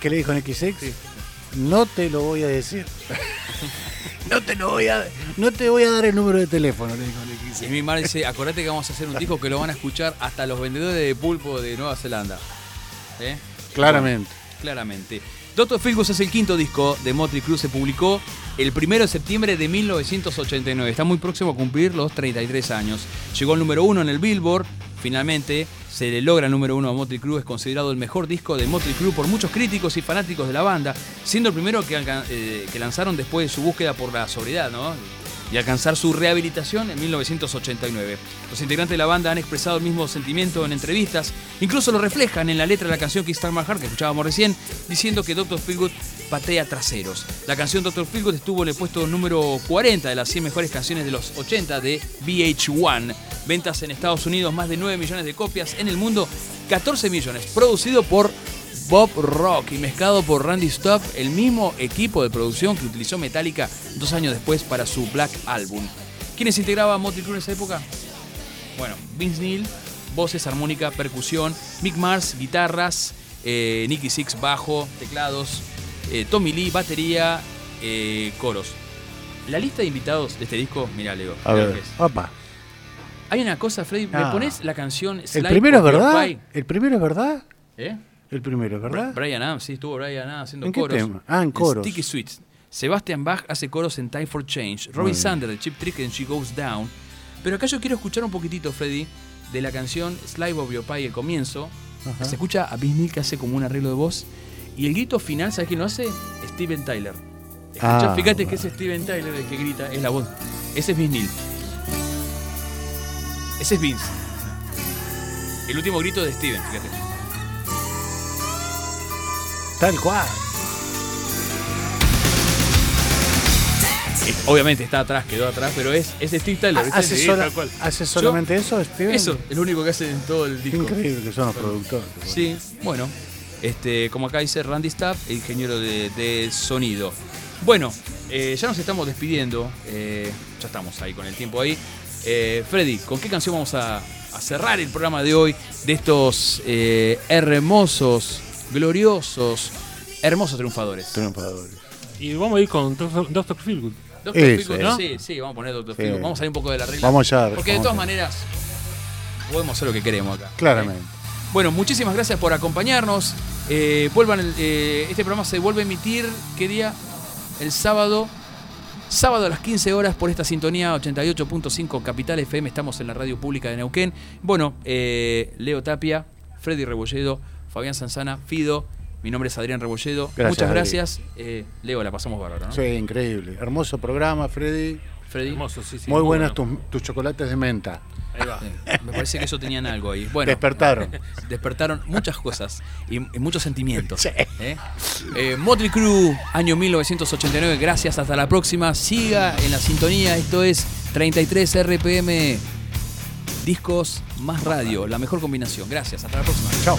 ¿Qué le dijo Nicky Six? No te lo voy a decir. no te lo voy a no te voy a dar el número de teléfono, le dijo Nicky Y Six. mi madre dice, acordate que vamos a hacer un disco que lo van a escuchar hasta los vendedores de pulpo de Nueva Zelanda. ¿Eh? Claramente. Claramente. Doctor Feelgood es el quinto disco de Motley Crue, se publicó el 1 de septiembre de 1989. Está muy próximo a cumplir los 33 años. Llegó al número uno en el Billboard, finalmente se le logra el número uno a Motley Crue, es considerado el mejor disco de Motley Crue por muchos críticos y fanáticos de la banda, siendo el primero que, eh, que lanzaron después de su búsqueda por la sobriedad, ¿no? Y alcanzar su rehabilitación en 1989. Los integrantes de la banda han expresado el mismo sentimiento en entrevistas, incluso lo reflejan en la letra de la canción Kickstart My Heart que escuchábamos recién, diciendo que Dr. Feelgood patea traseros. La canción Dr. Feelgood estuvo en el puesto número 40 de las 100 mejores canciones de los 80 de VH1. Ventas en Estados Unidos, más de 9 millones de copias, en el mundo 14 millones. Producido por Bob Rock y mezclado por Randy Stubb, el mismo equipo de producción que utilizó Metallica dos años después para su Black Album. ¿Quiénes integraban Motley Crue en esa época? Bueno, Vince Neil, voces, armónica, percusión, Mick Mars, guitarras, eh, Nicky Six, bajo, teclados, eh, Tommy Lee, batería, eh, coros. La lista de invitados de este disco, mira, Leo. A mirá ver, opa. Hay una cosa, Freddy, ¿me Ah. pones la canción ¿El primero es verdad? ¿El primero es verdad? ¿Eh? El primero es verdad. Brian Adams, sí, estuvo Brian Adams haciendo ¿En qué coros. tema? Ah, en coros. Sticky Sweets. Sebastian Bach hace coros en Time for Change. Robbie bien. Sander de Chip Trick en She Goes Down. Pero acá yo quiero escuchar un poquitito, Freddy, de la canción Slide of Your Pie, el comienzo. Ajá. Se escucha a Neil que hace como un arreglo de voz. Y el grito final, ¿sabes quién lo hace? Steven Tyler. Escuchá, Ah, fíjate que ese Steven Tyler el que grita, es la voz. Ese es Vince Neil. Ese es Vince. El último grito de Steven, fíjate. Tal cual. Eh, Obviamente está atrás, quedó atrás, pero es, es Steve Tyler. ¿Hace, Sí, sola- tal cual. ¿hace solamente eso, Steven? Eso, es lo único que hace en todo el disco. increíble que son los productores. Sí, bueno. Este, como acá dice Randy Stapp, ingeniero de, de sonido. Bueno, eh, ya nos estamos despidiendo. eh, ya estamos ahí con el tiempo ahí. Eh, Freddy, ¿con qué canción vamos a, a cerrar el programa de hoy? De estos hermosos, gloriosos, hermosos triunfadores. Triunfadores. Y vamos a ir con Dr. Dr. Feelgood. Doctor Feelgood, ¿no? Sí, sí, vamos a poner Doctor Sí. Feelgood. Vamos a salir un poco de la regla. Vamos ya. Porque de todas ya. maneras, podemos hacer lo que queremos acá. Claramente. Bueno, muchísimas gracias por acompañarnos. Eh, vuelvan, el- eh, este programa se vuelve a emitir, ¿qué día? El sábado. Sábado a las 15 horas por esta sintonía 88.5 Capital FM. Estamos en la radio pública de Neuquén. Bueno, eh, Leo Tapia, Freddy Rebolledo, Fabián Sanzana, Fido. Mi nombre es Adrián Rebolledo. Gracias, Muchas gracias. Eh, Leo, la pasamos bárbaro, ¿no? Sí, increíble. Hermoso programa, Freddy. Freddy. Hermoso, sí, sí. Muy buenos bueno. tus, tus chocolates de menta. Ahí va. Eh, Me parece que eso tenían algo ahí. Bueno, Despertaron. despertaron muchas cosas y, y muchos sentimientos. ¿eh? Eh, Motley Crue, año 1989. Gracias, hasta la próxima. Siga en la sintonía. Esto es 33 RPM. Discos más radio, la mejor combinación. Gracias, hasta la próxima. Chao.